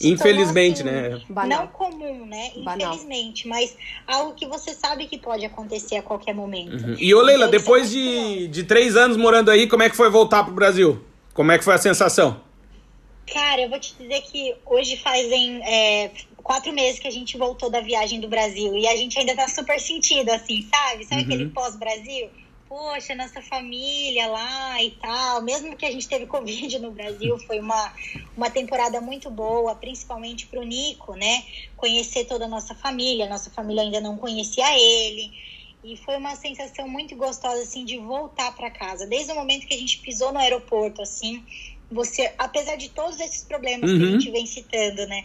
Speaker 1: Infelizmente,
Speaker 3: assim,
Speaker 1: né?
Speaker 2: Banal.
Speaker 3: Não comum, né?
Speaker 2: Banal.
Speaker 3: Infelizmente, mas algo que você sabe que pode acontecer a qualquer momento.
Speaker 1: Uhum. E ô Leila,
Speaker 3: Então,
Speaker 1: depois de, de três anos morando aí, como é que foi voltar pro Brasil? Como é que foi a sensação?
Speaker 3: Cara, eu vou te dizer que hoje fazem é, quatro meses que a gente voltou da viagem do Brasil e a gente ainda tá super sentido, assim, sabe? Sabe aquele pós-Brasil? Poxa, nossa família lá e tal. Mesmo que a gente teve Covid no Brasil, foi uma, uma temporada muito boa, principalmente pro Nico, né? Conhecer toda a nossa família. Nossa família ainda não conhecia ele. E foi uma sensação muito gostosa, assim, de voltar para casa. Desde o momento que a gente pisou no aeroporto, assim, você, apesar de todos esses problemas que a
Speaker 1: Uhum.
Speaker 3: gente vem citando, né?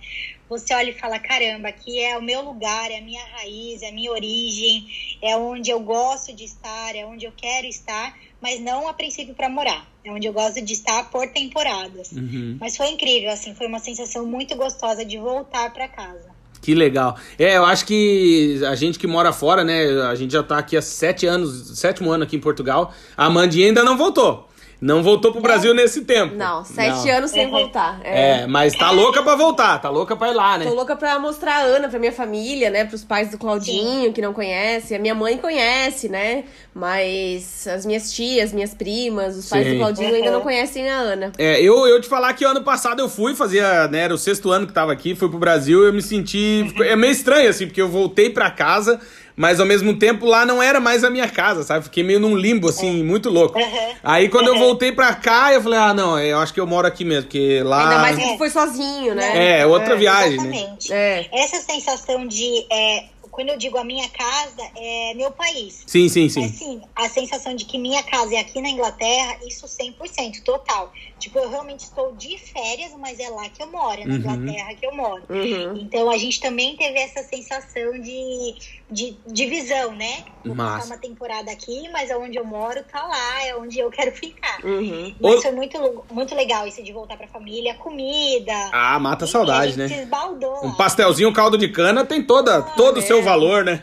Speaker 3: Você olha e fala, caramba, aqui é o meu lugar, é a minha raiz, é a minha origem, é onde eu gosto de estar, é onde eu quero estar, mas não a princípio para morar. É onde eu gosto de estar por temporadas.
Speaker 1: Uhum.
Speaker 3: Mas foi incrível, assim, foi uma sensação muito gostosa de voltar para casa.
Speaker 1: Que legal. É, eu acho que a gente que mora fora, né? A gente já tá aqui há sete anos, sétimo ano aqui em Portugal. A Amandinha ainda não voltou. Não voltou pro Brasil nesse tempo.
Speaker 2: Não, sete
Speaker 1: Não.
Speaker 2: anos sem
Speaker 3: Uhum.
Speaker 2: voltar.
Speaker 1: É, mas tá louca pra voltar, tá louca pra ir lá, né?
Speaker 2: Tô louca pra mostrar a Ana pra minha família, né? Pros pais do Claudinho, que não conhecem. A minha mãe conhece, né? Mas as minhas tias, minhas primas, os pais
Speaker 1: Sim.
Speaker 2: do Claudinho ainda
Speaker 3: Uhum.
Speaker 2: não conhecem a Ana.
Speaker 1: É, eu, eu te falar que ano passado eu fui, fazia, né, era o sexto ano que tava aqui, fui pro Brasil, eu me senti, ficou- é meio estranho assim, porque eu voltei pra casa, mas ao mesmo tempo lá não era mais a minha casa, sabe? Fiquei meio num limbo assim, muito louco.
Speaker 3: Uhum.
Speaker 1: Aí quando eu
Speaker 3: Uhum.
Speaker 1: voltei pra cá, eu falei: "Ah, não, eu acho que eu moro aqui mesmo, porque lá
Speaker 2: Ainda mais que
Speaker 3: É.
Speaker 2: tu foi sozinho, né?
Speaker 1: É, outra viagem, né?
Speaker 3: Exatamente.
Speaker 2: É.
Speaker 3: Essa sensação de, é, quando eu digo a minha casa, é meu país.
Speaker 1: Sim, sim, sim.
Speaker 3: Mas sim, a sensação de que minha casa é aqui na Inglaterra, isso 100%, total. Tipo, eu realmente estou de férias, mas é lá que eu moro, é na
Speaker 1: Uhum.
Speaker 3: Inglaterra que eu moro.
Speaker 2: Uhum.
Speaker 3: Então a gente também teve essa sensação de, de divisão, né? Vou
Speaker 1: Massa.
Speaker 3: passar uma temporada aqui, mas aonde eu moro tá lá, é onde eu quero ficar.
Speaker 2: Uhum.
Speaker 3: Mas
Speaker 1: Ô-
Speaker 3: foi muito, muito legal isso de voltar pra família, comida.
Speaker 1: Ah, mata a saudade,
Speaker 3: a
Speaker 1: né?
Speaker 3: se esbaldou
Speaker 1: Um
Speaker 3: lá.
Speaker 1: pastelzinho, caldo de cana tem toda, todo o seu
Speaker 2: é.
Speaker 1: Valor, né?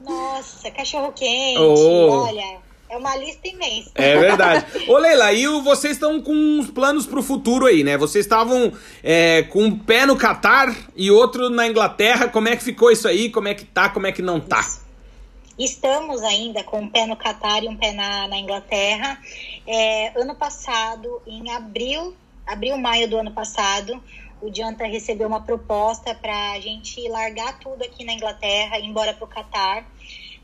Speaker 3: Nossa, cachorro quente,
Speaker 1: Oh.
Speaker 3: olha, é uma lista imensa.
Speaker 1: É verdade. Ô, Leila, e vocês estão com uns planos pro futuro aí, né? Vocês estavam é, com um pé no Catar e outro na Inglaterra. Como é que ficou isso aí? Como é que tá? Como é que não tá?
Speaker 3: Estamos ainda com um pé no Catar e um pé na, na Inglaterra. É, ano passado, em abril, abril, maio do ano passado, o Dianta recebeu uma proposta para a gente largar tudo aqui na Inglaterra e ir embora para o Catar.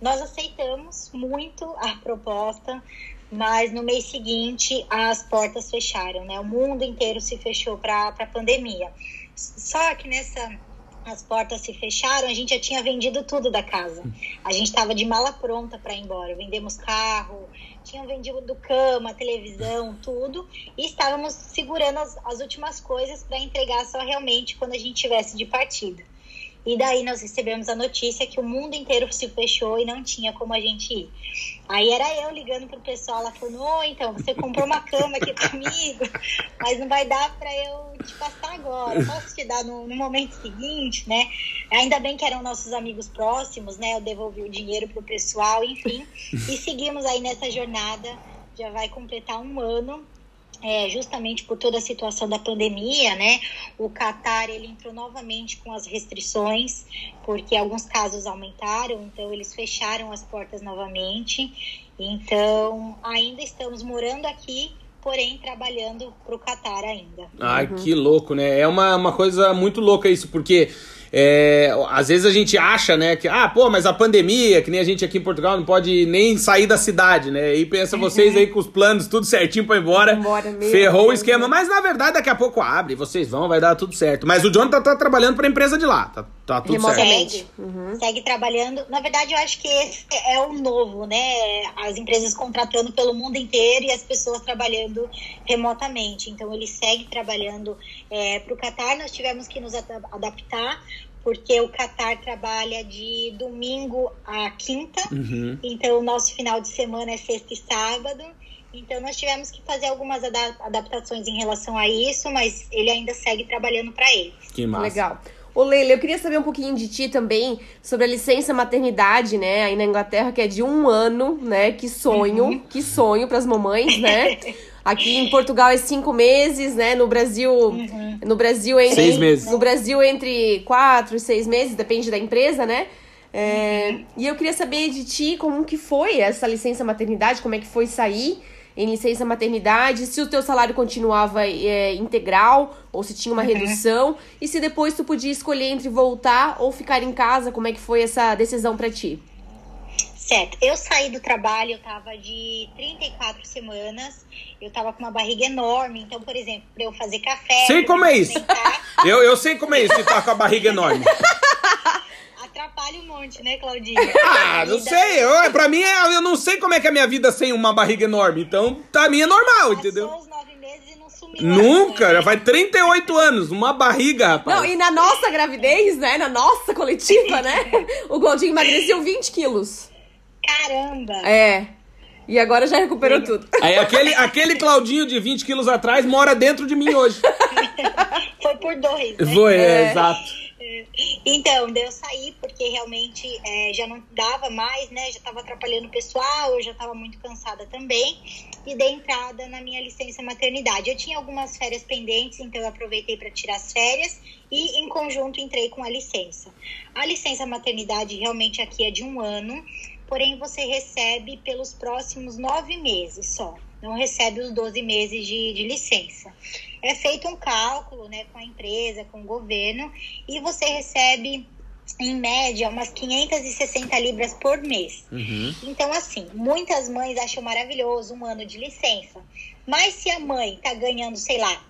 Speaker 3: Nós aceitamos muito a proposta, mas no mês seguinte as portas fecharam, né? O mundo inteiro se fechou para a pandemia. Só que nessa as portas se fecharam, a gente já tinha vendido tudo da casa. A gente estava de mala pronta para ir embora. Vendemos carro, tinham vendido cama, televisão, tudo. E estávamos segurando as, as últimas coisas para entregar só realmente quando a gente tivesse de partida. E daí nós recebemos a notícia que o mundo inteiro se fechou e não tinha como a gente ir. Aí era eu ligando pro pessoal, ela falando, oh, então, você comprou uma cama aqui comigo, mas não vai dar para eu te passar agora, posso te dar no, no, momento seguinte, né? Ainda bem que eram nossos amigos próximos, né? Eu devolvi o dinheiro pro pessoal, enfim. E seguimos aí nessa jornada, já vai completar um ano é, justamente por toda a situação da pandemia, né? O Qatar ele entrou novamente com as restrições, porque alguns casos aumentaram, então eles fecharam as portas novamente. Então, ainda estamos morando aqui, porém trabalhando para o Qatar ainda.
Speaker 1: Ai, uhum. que louco, né? É uma, uma coisa muito louca isso, porque é, às vezes a gente acha, né, que, ah, pô, mas a pandemia, que nem a gente aqui em Portugal, não pode nem sair da cidade, né? E pensa vocês aí com os planos tudo certinho pra ir embora. embora mesmo, ferrou o esquema. Mas na verdade, daqui a pouco abre, vocês vão, vai dar tudo certo. Mas o Jonathan tá, tá trabalhando pra empresa de lá, tá, tá tudo certo.
Speaker 3: Segue, uhum. segue trabalhando. Na verdade, eu acho que esse é o novo, né? As empresas contratando pelo mundo inteiro e as pessoas trabalhando remotamente. Então, ele segue trabalhando é, pro Qatar. Nós tivemos que nos adaptar porque o Qatar trabalha de domingo a quinta, uhum. então o nosso final de semana é sexta e sábado. Então nós tivemos que fazer algumas adaptações em relação a isso, mas ele ainda segue trabalhando para ele.
Speaker 2: Que massa. Legal. Ô Leila, eu queria saber um pouquinho de ti também sobre a licença maternidade, né, aí na Inglaterra, que é de um ano, né? Que sonho, uhum. que sonho para as mamães, né? Aqui em Portugal é cinco meses, né? No Brasil, uhum. no Brasil entre
Speaker 1: seis meses.
Speaker 2: No Brasil entre quatro e seis meses, depende da empresa, né? É, uhum. E eu queria saber de ti como que foi essa licença maternidade, como é que foi sair em licença maternidade, se o teu salário continuava é, integral ou se tinha uma uhum. redução e se depois tu podia escolher entre voltar ou ficar em casa, como é que foi essa decisão para ti?
Speaker 3: Certo. Eu saí do trabalho, eu tava de 34 semanas, eu tava com uma barriga enorme, então, por exemplo, para eu fazer café.
Speaker 1: Sei como é isso. eu, eu sei como é isso, tá com a barriga enorme.
Speaker 3: Atrapalha um monte, né, Claudinha?
Speaker 1: Ah, não sei. Eu, pra mim, é, eu não sei como é que é a minha vida sem uma barriga enorme. Então, pra mim é normal, Passou entendeu?
Speaker 3: Os nove meses e não sumiu.
Speaker 1: Nunca, já faz 38 anos, uma barriga, rapaz.
Speaker 2: Não, e na nossa gravidez, né, na nossa coletiva, né, o Claudinho emagreceu 20 quilos.
Speaker 3: Caramba!
Speaker 2: É. E agora já recuperou tudo.
Speaker 1: Aí aquele, aquele Claudinho de 20 quilos atrás mora dentro de mim hoje.
Speaker 3: Foi por dois.
Speaker 1: Né? Foi, é, é. exato.
Speaker 3: Então, eu saí porque realmente é, já não dava mais, né? Já estava atrapalhando o pessoal, eu já estava muito cansada também. E dei entrada na minha licença maternidade. Eu tinha algumas férias pendentes, então eu aproveitei para tirar as férias e, em conjunto, entrei com a licença. A licença maternidade realmente aqui é de um ano porém você recebe pelos próximos nove meses só, não recebe os 12 meses de, de licença. É feito um cálculo né, com a empresa, com o governo, e você recebe em média, umas 560 libras por mês. Uhum. Então, assim, muitas mães acham maravilhoso um ano de licença. Mas se a mãe tá ganhando, sei lá,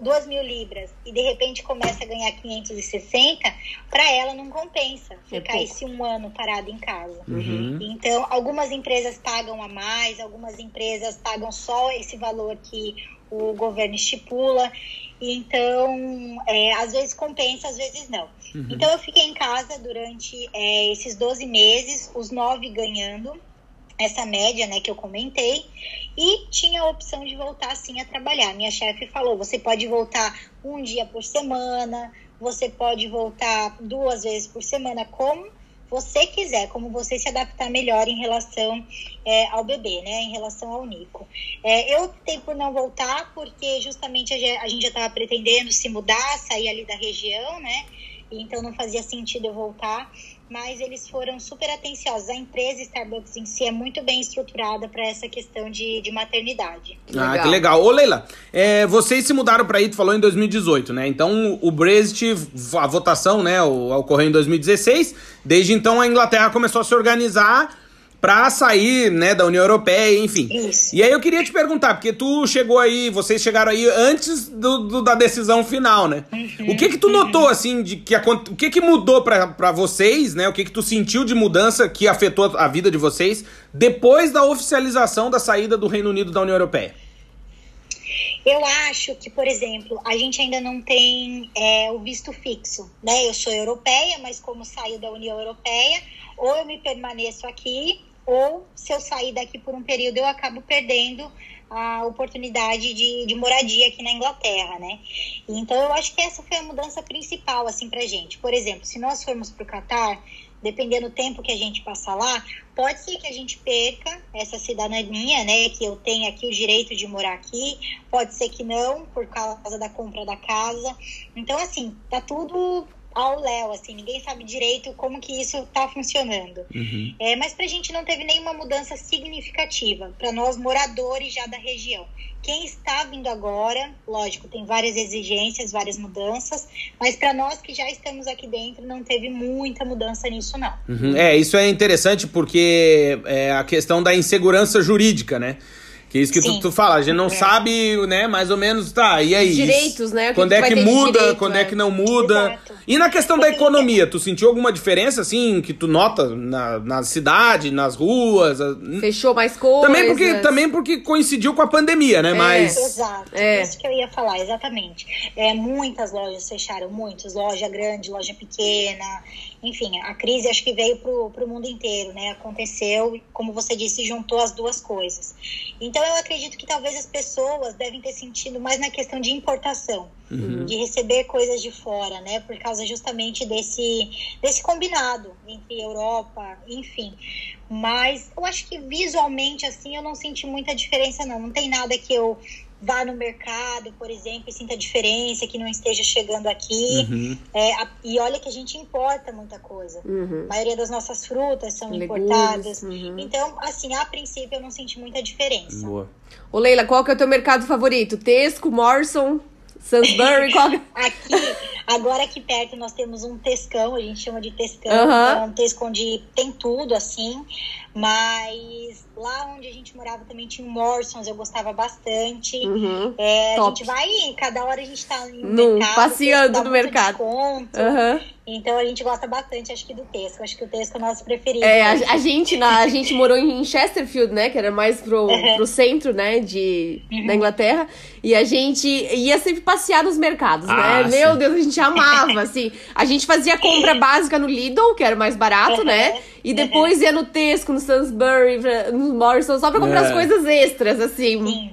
Speaker 3: 2 mil libras e de repente começa a ganhar 560, para ela não compensa é ficar é esse um ano parado em casa. Uhum. Então, algumas empresas pagam a mais, algumas empresas pagam só esse valor que o governo estipula. Então, é, às vezes compensa, às vezes não. Uhum. Então, eu fiquei em casa durante é, esses 12 meses, os nove ganhando essa média, né, que eu comentei, e tinha a opção de voltar sim a trabalhar. Minha chefe falou: você pode voltar um dia por semana, você pode voltar duas vezes por semana, como você quiser, como você se adaptar melhor em relação é, ao bebê, né? Em relação ao Nico. É, eu optei por não voltar porque justamente a gente já estava pretendendo se mudar, sair ali da região, né? Então não fazia sentido eu voltar mas eles foram super atenciosos. A empresa Starbucks em si é muito bem estruturada para essa questão de, de maternidade.
Speaker 1: Ah, que legal. Ô, Leila, é, vocês se mudaram para aí, tu falou em 2018, né? Então, o Brexit, a votação, né, ocorreu em 2016. Desde então, a Inglaterra começou a se organizar pra sair, né, da União Europeia, enfim.
Speaker 3: Isso.
Speaker 1: E aí eu queria te perguntar, porque tu chegou aí, vocês chegaram aí antes do, do- da decisão final, né?
Speaker 3: Uhum,
Speaker 1: O que que tu notou, assim, de que o que que mudou pra, pra vocês, né? O que que tu sentiu de mudança que afetou a vida de vocês depois da oficialização da saída do Reino Unido da União Europeia?
Speaker 3: Eu acho que, por exemplo, a gente ainda não tem é, o visto fixo, né? Eu sou europeia, mas como saio da União Europeia, ou eu me permaneço aqui, ou se eu sair daqui por um período, eu acabo perdendo a oportunidade de, de moradia aqui na Inglaterra, né? Então, eu acho que essa foi a mudança principal, assim, pra gente. Por exemplo, se nós formos pro Catar, dependendo do tempo que a gente passar lá, pode ser que a gente perca essa cidadania, né? Que eu tenha aqui o direito de morar aqui, pode ser que não, por causa da compra da casa. Então, assim, tá tudo ao léu, assim, ninguém sabe direito como que isso tá funcionando. É, mas pra gente não teve nenhuma mudança significativa, para nós moradores já da região. Quem está vindo agora, lógico, tem várias exigências, várias mudanças, mas para nós que já estamos aqui dentro, não teve muita mudança nisso, não.
Speaker 1: Uhum. É, isso é interessante porque é a questão da insegurança jurídica, né? Que é isso que tu, tu fala, a gente não
Speaker 3: É.
Speaker 1: sabe, né, mais ou menos, tá, e aí?
Speaker 2: Direitos, né? O que
Speaker 1: Quando
Speaker 2: que
Speaker 1: é que muda,
Speaker 2: direito,
Speaker 1: quando é
Speaker 2: é.
Speaker 1: que não muda.
Speaker 3: Exato.
Speaker 1: E na questão da economia, tu sentiu alguma diferença, assim, que tu nota na, na cidade, nas ruas?
Speaker 2: Fechou mais coisas.
Speaker 1: Também porque, também porque coincidiu com a pandemia, né, mas...
Speaker 3: Exato,
Speaker 2: É.
Speaker 3: isso que eu ia falar, exatamente. É, muitas lojas fecharam, muitas, loja grande, loja pequena, enfim, a crise acho que veio pro, pro mundo inteiro, né? Aconteceu, como você disse, juntou as duas coisas. Então eu acredito que talvez as pessoas devem ter sentido mais na questão de importação, de receber coisas de fora, né? Por causa justamente desse, desse combinado entre Europa, enfim. Mas eu acho que visualmente, assim, eu não senti muita diferença, não. Não tem nada que eu vá no mercado, por exemplo, e sinta diferença, que não esteja chegando aqui.
Speaker 1: Uhum.
Speaker 3: É, a- e olha que a gente importa muita coisa.
Speaker 2: Uhum.
Speaker 3: A maioria das nossas frutas são
Speaker 2: Legumes,
Speaker 3: importadas.
Speaker 2: uhum.
Speaker 3: Então, assim, a princípio eu não senti muita diferença.
Speaker 1: Boa.
Speaker 2: Ô, Leila, qual que é o teu mercado favorito? Tesco, Morrison, Sainsbury, qual que...
Speaker 3: Aqui, agora aqui perto, nós temos um Tescão, a gente chama de Tescão. É um Tesco onde tem tudo, assim. Mas lá onde a gente morava também tinha um Morsons, eu gostava bastante.
Speaker 2: Uhum.
Speaker 3: É, a gente vai, cada hora a gente tá
Speaker 2: No-
Speaker 3: mercado,
Speaker 2: passeando no mercado.
Speaker 3: desconto.
Speaker 2: Aham.
Speaker 3: Então a gente gosta bastante, acho que do Tesco. Acho que o Tesco é o nosso preferido.
Speaker 2: É, a, a gente, na, a gente morou em Chesterfield, né? Que era mais pro,
Speaker 3: Uhum.
Speaker 2: pro centro, né? De, Da Inglaterra. E a gente ia sempre passear nos mercados,
Speaker 1: Ah,
Speaker 2: né? Meu
Speaker 1: sim.
Speaker 2: Deus, a gente amava, assim. A gente fazia compra básica no Lidl, que era mais barato,
Speaker 3: Uhum.
Speaker 2: né? E depois ia no Tesco, no Sainsbury, no Morrison, só pra comprar
Speaker 1: É.
Speaker 2: as coisas extras, assim.
Speaker 3: Sim.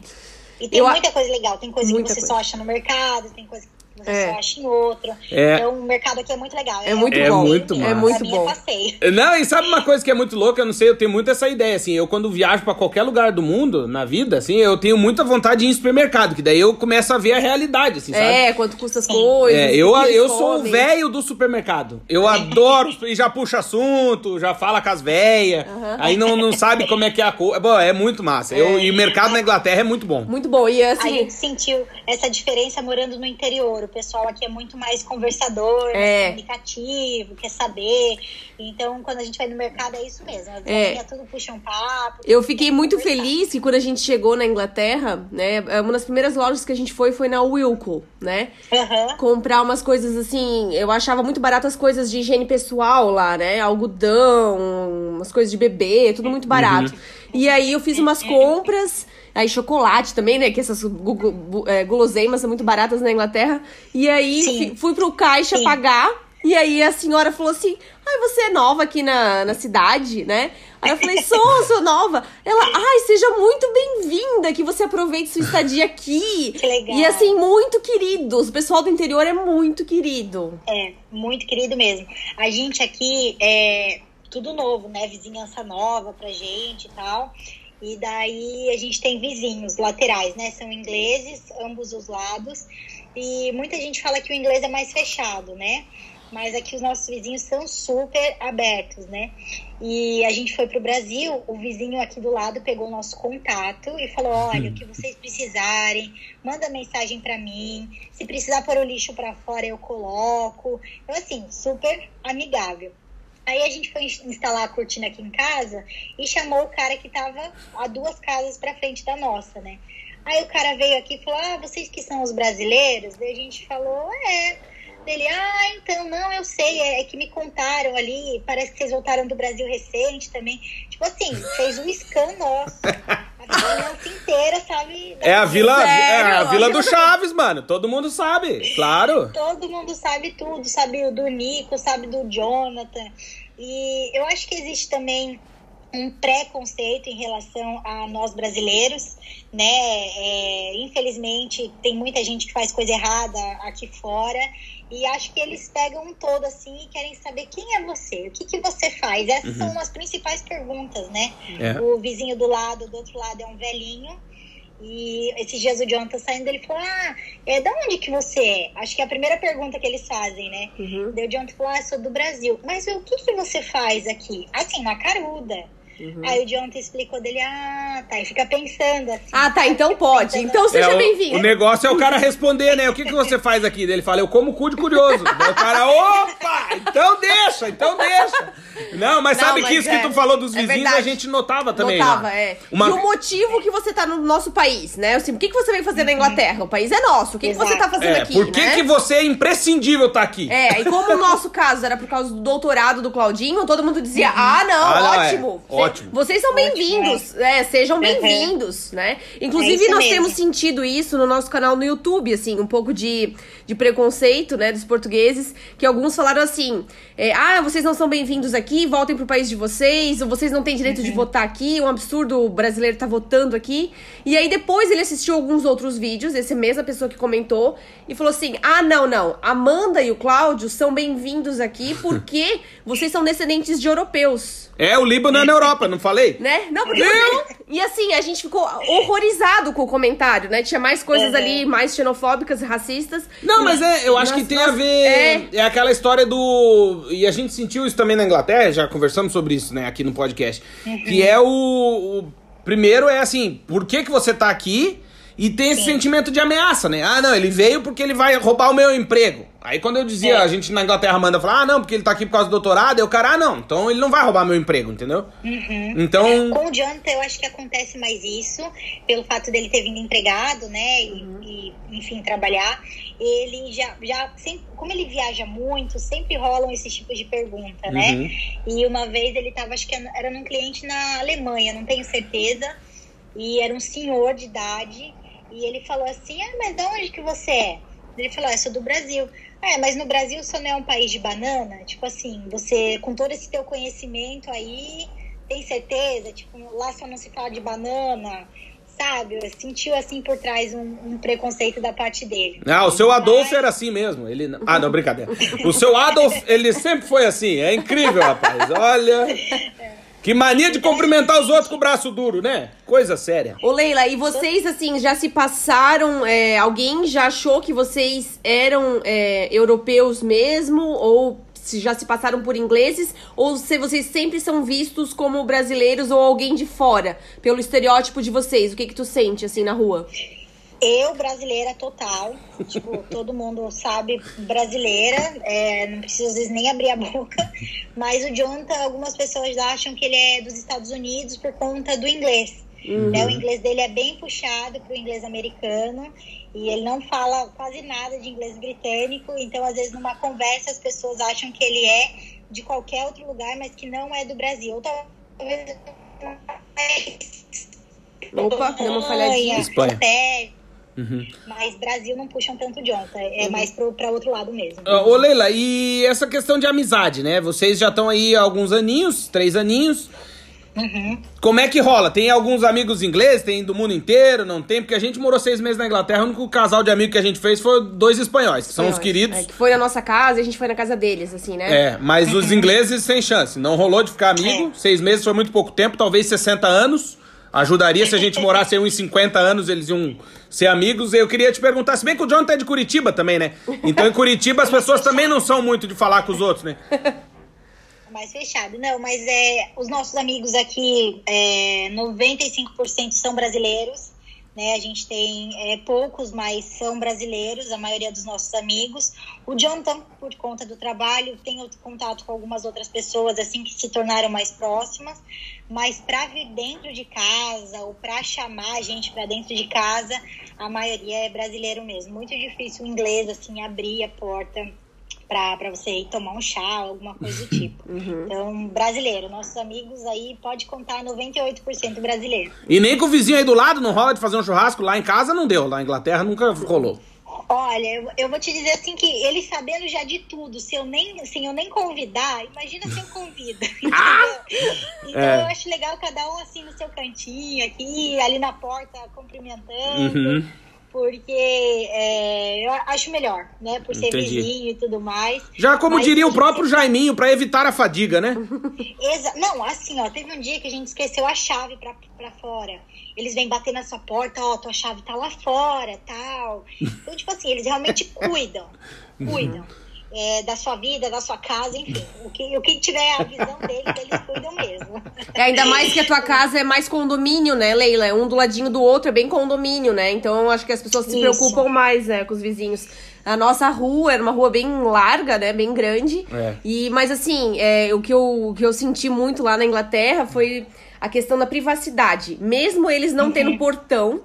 Speaker 3: E tem
Speaker 2: Eu
Speaker 3: muita coisa legal. Tem coisa que você
Speaker 2: coisa.
Speaker 3: só acha no mercado, tem coisa que você
Speaker 2: É.
Speaker 3: acha em outro.
Speaker 1: É.
Speaker 3: Então o mercado aqui é muito legal.
Speaker 2: É muito
Speaker 1: É
Speaker 2: bom.
Speaker 1: muito
Speaker 2: é muito
Speaker 3: Pra mim
Speaker 2: bom.
Speaker 3: é passeio.
Speaker 1: Não, e sabe uma coisa que é muito louca? Eu não sei, eu tenho muito essa ideia, assim. Eu, quando viajo pra qualquer lugar do mundo, na vida, assim, eu tenho muita vontade de ir em supermercado, que daí eu começo a ver a realidade, assim, sabe?
Speaker 2: É, quanto custa as coisas.
Speaker 1: É, eu,
Speaker 2: que
Speaker 1: eu sou o velho do supermercado. Eu adoro, e já puxa assunto, já fala com as velhas, aí não, não sabe como é que é a coisa. Bom, é muito massa. Eu, e o mercado na Inglaterra é muito bom.
Speaker 2: Muito bom. E
Speaker 3: A
Speaker 2: assim,
Speaker 3: gente sentiu essa diferença morando no interior. O pessoal aqui é muito mais conversador,
Speaker 2: É.
Speaker 3: mais comunicativo, quer saber. Então, quando a gente vai no mercado, é isso mesmo. As
Speaker 2: É.
Speaker 3: tudo puxa um papo.
Speaker 2: Eu fiquei muito
Speaker 3: conversar.
Speaker 2: feliz que quando a gente chegou na Inglaterra, né? Uma das primeiras lojas que a gente foi foi na Wilco, né?
Speaker 3: Aham.
Speaker 2: Comprar umas coisas assim. Eu achava muito barato as coisas de higiene pessoal lá, né? Algodão, umas coisas de bebê, tudo muito barato. E aí eu fiz umas compras. Aí chocolate também, né? Que essas é, guloseimas são muito baratas na Inglaterra. E aí
Speaker 3: Sim.
Speaker 2: fui pro caixa
Speaker 3: Sim.
Speaker 2: pagar. E aí a senhora falou assim: Ai, você é nova aqui na, na cidade, né? Aí eu falei, sou, sou nova. Ela, ai, seja muito bem-vinda, que você aproveite sua estadia aqui.
Speaker 3: Que legal.
Speaker 2: E assim, muito queridos. O pessoal do interior é muito querido.
Speaker 3: É, muito querido mesmo. A gente aqui é tudo novo, né? Vizinhança nova pra gente e tal. E daí a gente tem vizinhos laterais, né? São ingleses, ambos os lados. E muita gente fala que o inglês é mais fechado, né? Mas aqui os nossos vizinhos são super abertos, né? E a gente foi pro Brasil, o vizinho aqui do lado pegou o nosso contato e falou: olha, o que vocês precisarem, manda mensagem pra mim. Se precisar pôr o lixo pra fora, eu coloco. Então, assim, super amigável. Aí a gente foi instalar a cortina aqui em casa e chamou o cara que tava a duas casas pra frente da nossa, né? Aí o cara veio aqui e falou: Ah, vocês que são os brasileiros? Daí a gente falou: É. Dele, ah, então, não, eu sei, é, é, que me contaram ali, parece que vocês voltaram do Brasil recente também. Tipo assim, fez um scan nosso. A vizinhança inteira sabe.
Speaker 1: É a vila, é a vila do Chaves, mano. Todo mundo sabe, claro.
Speaker 3: Todo mundo sabe tudo, sabe do Nico, sabe do Jonathan. E eu acho que existe também um preconceito em relação a nós brasileiros, né? É, infelizmente, tem muita gente que faz coisa errada aqui fora. E acho que eles pegam um todo assim e querem saber quem é você, o que, que você faz. Essas uhum. são as principais perguntas, né? É. O vizinho do lado, do outro lado, é um velhinho. E esses dias o John tá saindo, ele falou: Ah, é da onde que você é? Acho que é a primeira pergunta que eles fazem, né? Uhum. Daí o John falou: Ah, sou do Brasil. Mas o que, que você faz aqui? Assim, na caruda. Uhum. Aí o Jonathan explicou dele, ah, tá, e fica pensando assim.
Speaker 2: Ah, tá, então pode. Então seja
Speaker 1: é,
Speaker 2: bem-vindo.
Speaker 1: O negócio é o cara responder, né? O que, que você faz aqui? Ele fala, eu como cu de curioso. Daí o cara, opa, então deixa, então deixa. Não, mas Não, sabe mas que isso é, que tu falou dos é vizinhos é a gente notava também.
Speaker 2: Notava, é. Uma... E o motivo que você tá no nosso país, né? Assim, por que, que você vem fazer na uhum. Inglaterra? O país é nosso. O que, que você tá fazendo
Speaker 1: é,
Speaker 2: aqui?
Speaker 1: Por que,
Speaker 2: né?
Speaker 1: que você é imprescindível tá aqui?
Speaker 2: É, e como o nosso caso era por causa do doutorado do Claudinho, todo mundo dizia: uhum. ah, não, ah, não é. Ótimo. Vocês são bem-vindos. É, sejam bem-vindos, uhum. né? Inclusive, é nós mesmo. temos sentido isso no nosso canal no YouTube, assim, um pouco de, de preconceito, né, dos portugueses, que alguns falaram assim: é, ah, vocês não são bem-vindos aqui, voltem pro país de vocês, ou vocês não têm direito uhum. de votar aqui, é um absurdo o brasileiro tá votando aqui. E aí depois ele assistiu alguns outros vídeos, esse mesma pessoa que comentou, e falou assim: ah, não, não, Amanda e o Cláudio são bem-vindos aqui porque vocês são descendentes de europeus.
Speaker 1: É, o Líbano é na Europa, não falei?
Speaker 2: Né? Não, porque. Não. E assim, a gente ficou horrorizado com o comentário, né? Tinha mais coisas é. ali, mais xenofóbicas, racistas.
Speaker 1: Não, mas é, eu acho que tem a ver. É... é aquela história do. E a gente sentiu isso também na Inglaterra, já conversamos sobre isso, né, aqui no podcast. Uhum. Que é o, o. Primeiro é assim, por que, que você tá aqui? E tem esse Sim. sentimento de ameaça, né? Ah, não, ele veio porque ele vai roubar o meu emprego. Aí quando eu dizia, é. a gente na Inglaterra manda falar, ah, não, porque ele tá aqui por causa do doutorado, eu, cara, ah, não, então ele não vai roubar meu emprego, entendeu?
Speaker 3: Uhum. Então. Com o Jonathan, eu acho que acontece mais isso, pelo fato dele ter vindo empregado, né, e, uhum. e enfim, trabalhar. Ele já, já sempre, como ele viaja muito, sempre rolam esses tipos de pergunta, né? Uhum. E uma vez ele tava, acho que era num cliente na Alemanha, não tenho certeza, e era um senhor de idade e ele falou assim: Ah, mas de onde que você é? Ele falou: ah, Eu sou do Brasil. É, mas no Brasil só não é um país de banana? Tipo assim, você, com todo esse teu conhecimento aí, tem certeza? Tipo, lá só não se fala de banana, sabe? Sentiu assim por trás um, um preconceito da parte dele.
Speaker 1: Ah, o seu Adolfo era assim mesmo. Ele... Ah, não, brincadeira. O seu Adolfo, ele sempre foi assim. É incrível, rapaz. Olha. Que mania de cumprimentar os outros com o braço duro, né? Coisa séria.
Speaker 2: Ô, Leila, e vocês, assim, já se passaram. É, alguém já achou que vocês eram é, europeus mesmo? Ou se já se passaram por ingleses? Ou se vocês sempre são vistos como brasileiros ou alguém de fora? Pelo estereótipo de vocês? O que, que tu sente, assim, na rua?
Speaker 3: Eu, brasileira total, tipo, todo mundo sabe brasileira, é, não precisa às vezes nem abrir a boca, mas o Jonathan, algumas pessoas acham que ele é dos Estados Unidos por conta do inglês. Uhum. Né? O inglês dele é bem puxado para o inglês americano e ele não fala quase nada de inglês britânico, então às vezes numa conversa as pessoas acham que ele é de qualquer outro lugar, mas que não é do Brasil. Ou talvez
Speaker 2: Opa, deu uma falhadinha.
Speaker 1: Espanha.
Speaker 3: Uhum. Mas Brasil não puxam tanto Jonathan, é uhum. mais pro, pra outro lado mesmo.
Speaker 1: Uh, ô Leila, e essa questão de amizade, né? Vocês já estão aí há alguns aninhos, três aninhos. Uhum. Como é que rola? Tem alguns amigos ingleses, tem do mundo inteiro, não tem? Porque a gente morou seis meses na Inglaterra, o único casal de amigos que a gente fez foi dois espanhóis, que espanhóis. são os queridos. É,
Speaker 2: que foi na nossa casa e a gente foi na casa deles, assim, né?
Speaker 1: É, mas os ingleses sem chance. Não rolou de ficar amigo. É. Seis meses foi muito pouco tempo, talvez 60 anos. Ajudaria se a gente morasse aí uns 50 anos, eles iam ser amigos. Eu queria te perguntar, se bem que o John tá de Curitiba também, né? Então em Curitiba as pessoas também não são muito de falar com os outros, né?
Speaker 3: Mais fechado. Não, mas é, os nossos amigos aqui, é, 95% são brasileiros. né? A gente tem é, poucos, mas são brasileiros, a maioria dos nossos amigos. O Jonathan, por conta do trabalho, tem contato com algumas outras pessoas, assim, que se tornaram mais próximas. Mas para vir dentro de casa ou para chamar a gente para dentro de casa, a maioria é brasileiro mesmo. Muito difícil o inglês, assim, abrir a porta para você ir tomar um chá, alguma coisa do tipo. Uhum. Então, brasileiro, nossos amigos aí pode contar 98% brasileiro.
Speaker 1: E nem com o vizinho aí do lado não rola de fazer um churrasco lá em casa não deu, lá na Inglaterra nunca rolou.
Speaker 3: Olha, eu, eu, vou te dizer assim que ele sabendo já de tudo, se eu nem, assim, eu nem convidar, imagina se eu convido. Então é. eu acho legal cada um assim no seu cantinho, aqui, ali na porta, cumprimentando. Uhum porque é, eu acho melhor, né? Por ser Entendi. vizinho e tudo mais.
Speaker 1: Já como diria o próprio Jaiminho, para evitar a fadiga, né?
Speaker 3: Exa não, assim, ó, teve um dia que a gente esqueceu a chave pra, pra fora. Eles vêm bater na sua porta, ó, tua chave tá lá fora, tal. Então, tipo assim, eles realmente cuidam, cuidam. É, da sua vida, da sua casa, enfim. O que, o que tiver a visão deles, eles cuidam mesmo.
Speaker 2: É, ainda mais que a tua casa é mais condomínio, né, Leila? É um do ladinho do outro, é bem condomínio, né? Então acho que as pessoas se Isso. preocupam mais, né, com os vizinhos. A nossa rua era uma rua bem larga, né? Bem grande. É. E, mas assim, é, o, que eu, o que eu senti muito lá na Inglaterra foi a questão da privacidade. Mesmo eles não uhum. tendo portão,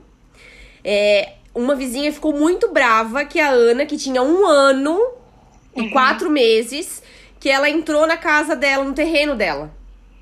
Speaker 2: é, uma vizinha ficou muito brava que a Ana, que tinha um ano em uhum. quatro meses que ela entrou na casa dela, no terreno dela.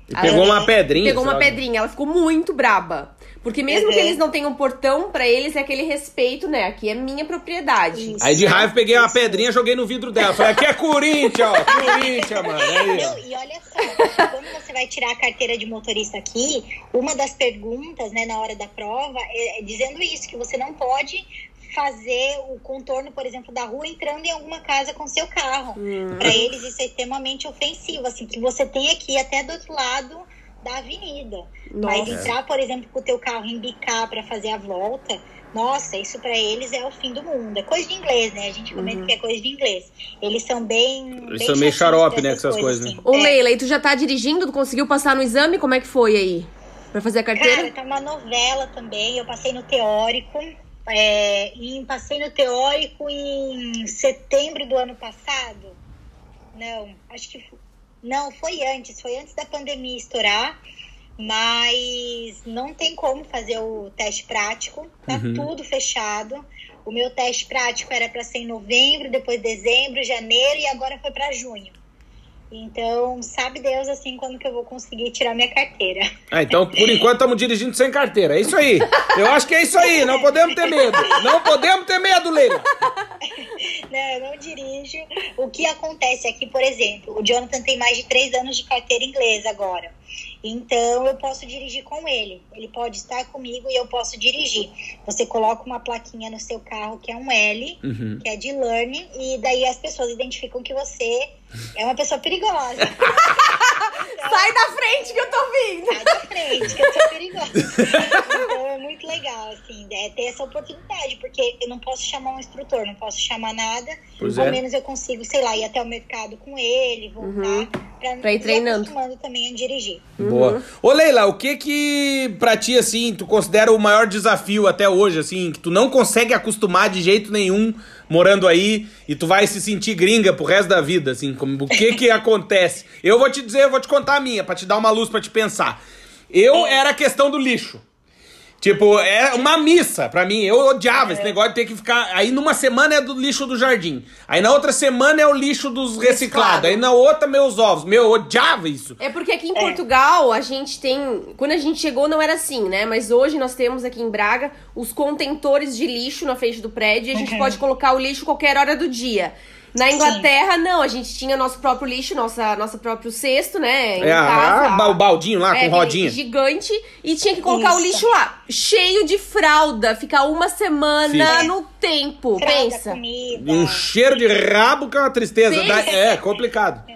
Speaker 1: E pegou uma pedrinha.
Speaker 2: Pegou uma pedrinha. Ela ficou muito braba. Porque mesmo uhum. que eles não tenham portão, para eles é aquele respeito, né? Aqui é minha propriedade.
Speaker 1: Isso. Aí de raiva peguei uma pedrinha joguei no vidro dela. Falei, aqui é Corinthians, ó. Corinthians, mano. Aí,
Speaker 3: não, e olha só, quando você vai tirar a carteira de motorista aqui, uma das perguntas, né, na hora da prova, é, é dizendo isso, que você não pode fazer o contorno, por exemplo, da rua entrando em alguma casa com seu carro. Hum. Para eles isso é extremamente ofensivo, assim, que você tem aqui até do outro lado da avenida. Nossa. Mas entrar, por exemplo, com o teu carro embicar para fazer a volta, nossa, isso para eles é o fim do mundo. É coisa de inglês, né? A gente comenta uhum. que é coisa de inglês. Eles são bem.
Speaker 1: Eles bem são meio xarope, né? Com essas coisas,
Speaker 2: assim. né? Ô, é. Leila, e tu já tá dirigindo? Tu conseguiu passar no exame? Como é que foi aí? Pra fazer a carteira?
Speaker 3: Cara, tá uma novela também. Eu passei no teórico. É, em, passei no teórico em setembro do ano passado. Não, acho que não, foi antes, foi antes da pandemia estourar, mas não tem como fazer o teste prático, tá uhum. tudo fechado. O meu teste prático era para ser em novembro, depois dezembro, janeiro e agora foi para junho. Então, sabe Deus assim quando que eu vou conseguir tirar minha carteira.
Speaker 1: Ah, então por enquanto estamos dirigindo sem carteira. É isso aí. Eu acho que é isso aí. Não podemos ter medo. Não podemos ter medo, Leila.
Speaker 3: Não, eu não dirijo. O que acontece aqui, por exemplo, o Jonathan tem mais de três anos de carteira inglesa agora. Então eu posso dirigir com ele. Ele pode estar comigo e eu posso dirigir. Você coloca uma plaquinha no seu carro que é um L, uhum. que é de learning, e daí as pessoas identificam que você é uma pessoa perigosa.
Speaker 2: Então, Sai da frente que eu tô vindo.
Speaker 3: Sai da frente que eu sou perigosa. então é muito legal, assim, é ter essa oportunidade, porque eu não posso chamar um instrutor, não posso chamar nada. Pois ao é. menos eu consigo, sei lá, ir até o mercado com ele, voltar. Uhum. Pra,
Speaker 2: pra ir treinando.
Speaker 3: também a dirigir.
Speaker 1: Boa. Uhum. Ô, Leila, o que que pra ti, assim, tu considera o maior desafio até hoje, assim, que tu não consegue acostumar de jeito nenhum morando aí e tu vai se sentir gringa pro resto da vida, assim, como, o que que acontece? Eu vou te dizer, eu vou te contar a minha, pra te dar uma luz pra te pensar. Eu era a questão do lixo. Tipo, é uma missa pra mim. Eu odiava é. esse negócio de ter que ficar. Aí numa semana é do lixo do jardim. Aí na outra semana é o lixo dos reciclados. Aí na outra, meus ovos. Meu, eu odiava isso.
Speaker 2: É porque aqui em é. Portugal a gente tem. Quando a gente chegou não era assim, né? Mas hoje nós temos aqui em Braga os contentores de lixo na frente do prédio e a gente uhum. pode colocar o lixo qualquer hora do dia. Na Inglaterra, Sim. não, a gente tinha nosso próprio lixo, nossa, nosso próprio cesto, né?
Speaker 1: Em é, casa, o baldinho lá é, com rodinha.
Speaker 2: Gigante. E tinha que colocar Isso. o lixo lá, cheio de fralda, ficar uma semana Sim. no tempo. Fralda, pensa.
Speaker 3: Comida.
Speaker 1: Um cheiro de rabo que é uma tristeza. Da... É, complicado.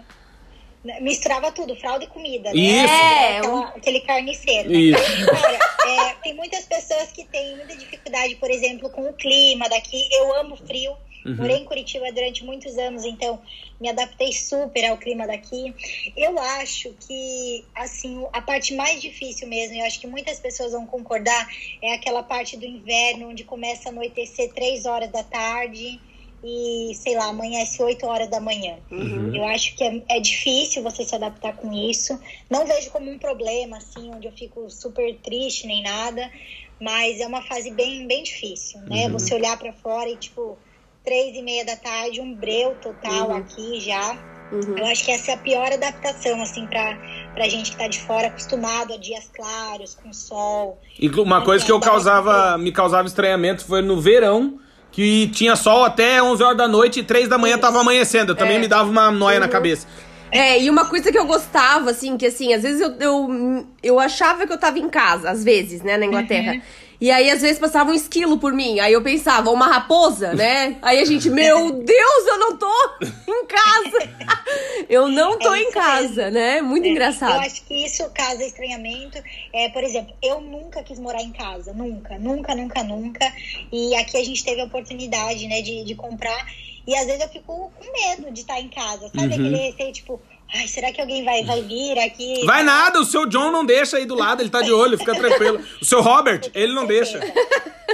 Speaker 3: Misturava tudo, fralda e comida. Né?
Speaker 1: Isso.
Speaker 3: É, Aquela, aquele carniceiro.
Speaker 1: Isso.
Speaker 3: Cara, é, tem muitas pessoas que têm muita dificuldade, por exemplo, com o clima daqui. Eu amo frio Uhum. Morei em Curitiba durante muitos anos, então me adaptei super ao clima daqui. Eu acho que, assim, a parte mais difícil mesmo, eu acho que muitas pessoas vão concordar, é aquela parte do inverno, onde começa a anoitecer três horas da tarde e, sei lá, amanhece 8 horas da manhã. Uhum. Eu acho que é, é, difícil você se adaptar com isso. Não vejo como um problema, assim, onde eu fico super triste nem nada, mas é uma fase bem, bem difícil, né? Uhum. Você olhar para fora e, tipo, três e meia da tarde, um breu total uhum. aqui já. Uhum. Eu acho que essa é a pior adaptação, assim, pra, pra gente que tá de fora, acostumado a dias claros, com sol.
Speaker 1: E uma coisa que eu causava, me causava estranhamento foi no verão, que tinha sol até 11 horas da noite e 3 da manhã tava amanhecendo. Eu também é. me dava uma noia uhum. na cabeça.
Speaker 2: É, e uma coisa que eu gostava, assim, que assim, às vezes eu, eu, eu achava que eu tava em casa, às vezes, né, na Inglaterra. Uhum. E aí, às vezes, passava um esquilo por mim. Aí eu pensava, uma raposa, né? Aí a gente, meu Deus, eu não tô em casa. eu não tô é em casa, mesmo. né? Muito é, engraçado. Eu
Speaker 3: acho que isso causa estranhamento. É, por exemplo, eu nunca quis morar em casa. Nunca, nunca, nunca, nunca. E aqui a gente teve a oportunidade, né, de, de comprar. E às vezes eu fico com medo de estar em casa, sabe? Uhum. Aquele receio, tipo, Ai, será que alguém vai, vai vir aqui?
Speaker 1: Vai nada, o seu John não deixa aí do lado, ele tá de olho, fica tranquilo. O seu Robert, ele não deixa.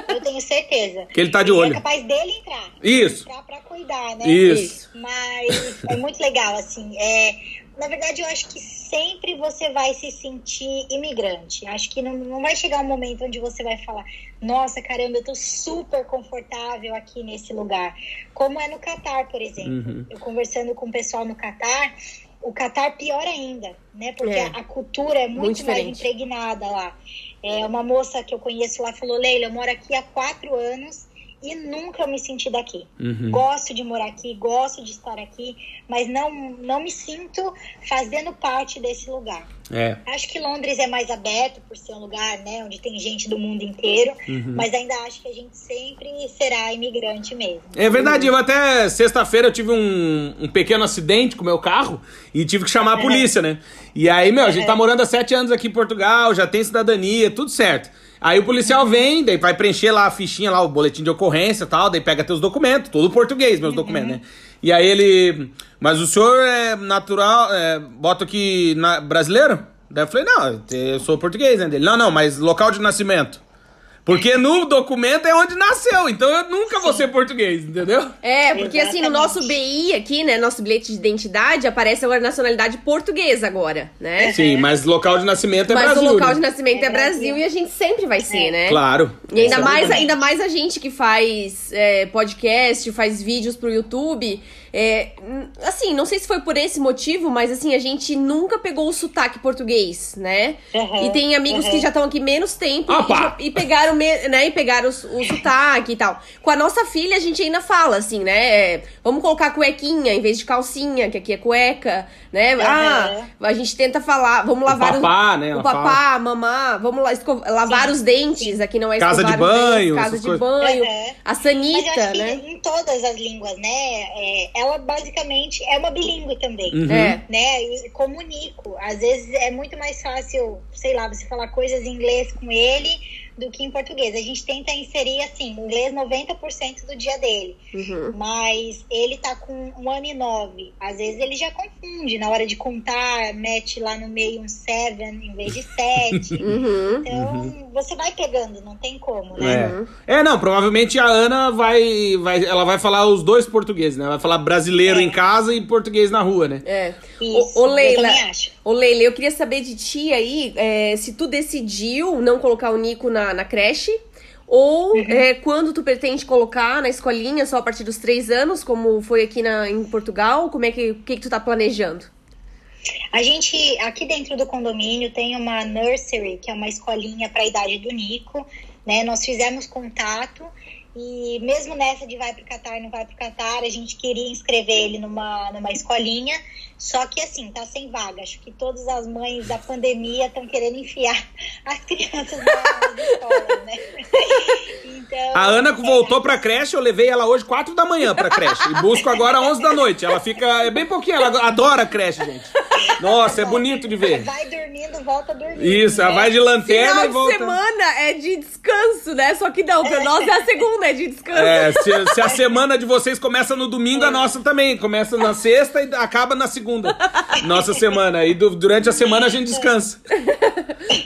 Speaker 3: Eu tenho certeza.
Speaker 1: Que ele tá de olho.
Speaker 3: É capaz dele entrar.
Speaker 1: Isso.
Speaker 3: Entrar pra cuidar, né?
Speaker 1: Isso.
Speaker 3: Mas é muito legal, assim. É, na verdade, eu acho que sempre você vai se sentir imigrante. Acho que não, não vai chegar um momento onde você vai falar, nossa, caramba, eu tô super confortável aqui nesse lugar. Como é no Catar, por exemplo. Uhum. Eu conversando com o pessoal no Catar, o Catar pior ainda, né? Porque é. a cultura é muito, muito mais impregnada lá. É, uma moça que eu conheço lá falou, Leila, eu moro aqui há quatro anos e nunca me senti daqui. Uhum. Gosto de morar aqui, gosto de estar aqui, mas não, não me sinto fazendo parte desse lugar.
Speaker 1: É.
Speaker 3: Acho que Londres é mais aberto por ser um lugar, né, onde tem gente do mundo inteiro, uhum. mas ainda acho que a gente sempre será imigrante mesmo.
Speaker 1: É verdade, eu até sexta-feira eu tive um, um pequeno acidente com o meu carro e tive que chamar a polícia, né? E aí, meu, a gente tá morando há sete anos aqui em Portugal, já tem cidadania, tudo certo. Aí o policial vem, daí vai preencher lá a fichinha, lá o boletim de ocorrência e tal, daí pega teus documentos, todo português, meus uhum. documentos, né? E aí ele. Mas o senhor é natural, é, bota aqui na, brasileiro? Daí eu falei, não, eu sou português, né? Dele, não, não, mas local de nascimento. Porque no documento é onde nasceu, então eu nunca vou ser português, entendeu?
Speaker 2: É, porque Exatamente. assim, no nosso BI aqui, né, nosso bilhete de identidade, aparece agora nacionalidade portuguesa agora, né?
Speaker 1: Sim, mas local de nascimento é
Speaker 2: mas
Speaker 1: Brasil.
Speaker 2: Mas o local
Speaker 1: né?
Speaker 2: de nascimento é, é Brasil, Brasil, e a gente sempre vai ser, é. né?
Speaker 1: Claro.
Speaker 2: E ainda mais, ainda mais a gente que faz é, podcast, faz vídeos pro YouTube é, assim, não sei se foi por esse motivo, mas assim, a gente nunca pegou o sotaque português, né? Uhum, e tem amigos uhum. que já estão aqui menos tempo e, já, e, pegaram, né? E pegaram o, o sotaque e tal. Com a nossa filha, a gente ainda fala, assim, né? É, vamos colocar cuequinha em vez de calcinha, que aqui é cueca, né? Uhum. Ah, a gente tenta falar, vamos lavar
Speaker 1: o papá, né?
Speaker 2: O papá, fala. mamá, vamos lá, lavar sim, os dentes, sim. aqui não é
Speaker 1: Casa de banho,
Speaker 2: dentes, casa de banho, a sanita,
Speaker 3: né? em todas as línguas, né? É, ela basicamente é uma bilíngue também, uhum.
Speaker 2: É.
Speaker 3: né? E comunico. Às vezes é muito mais fácil, sei lá, você falar coisas em inglês com ele do que em português. A gente tenta inserir, assim, inglês 90% do dia dele. Uhum. Mas ele tá com um ano e nove. Às vezes ele já confunde. Na hora de contar, mete lá no meio um seven em vez de sete. Uhum. Então, uhum. você vai pegando, não tem como,
Speaker 1: né? É. é, não, provavelmente a Ana vai, vai. Ela vai falar os dois portugueses, né? Vai falar brasileiro é. em casa e português na rua, né?
Speaker 2: É. Isso, ô, ô Leila, ô Leila, eu queria saber de ti aí, é, se tu decidiu não colocar o Nico na na, creche. Ou uhum. é, quando tu pretende colocar na escolinha só a partir dos três anos, como foi aqui na, em Portugal? Como é que, que, que tu tá planejando?
Speaker 3: A gente, aqui dentro do condomínio, tem uma nursery, que é uma escolinha para a idade do Nico. Né? Nós fizemos contato e mesmo nessa de vai para o Catar, não vai para o Catar, a gente queria inscrever ele numa, numa escolinha. Só que assim, tá sem vaga. Acho que todas as mães da pandemia estão querendo enfiar as crianças nas escolas, né?
Speaker 1: Então, a Ana voltou é... pra creche, eu levei ela hoje 4 da manhã pra creche. E busco agora 11 da noite. Ela fica. É bem pouquinho, ela adora creche, gente. Nossa, é bonito de ver.
Speaker 3: Vai dormindo, volta dormindo.
Speaker 1: Isso, ela
Speaker 3: né?
Speaker 1: vai de lanterna
Speaker 2: Final
Speaker 1: e
Speaker 2: de
Speaker 1: volta.
Speaker 2: semana é de descanso, né? Só que não, pra nós é a segunda, é de descanso.
Speaker 1: É, se, se a semana de vocês começa no domingo, a nossa também. Começa na sexta e acaba na segunda. Nossa semana. E du- durante a semana a gente descansa.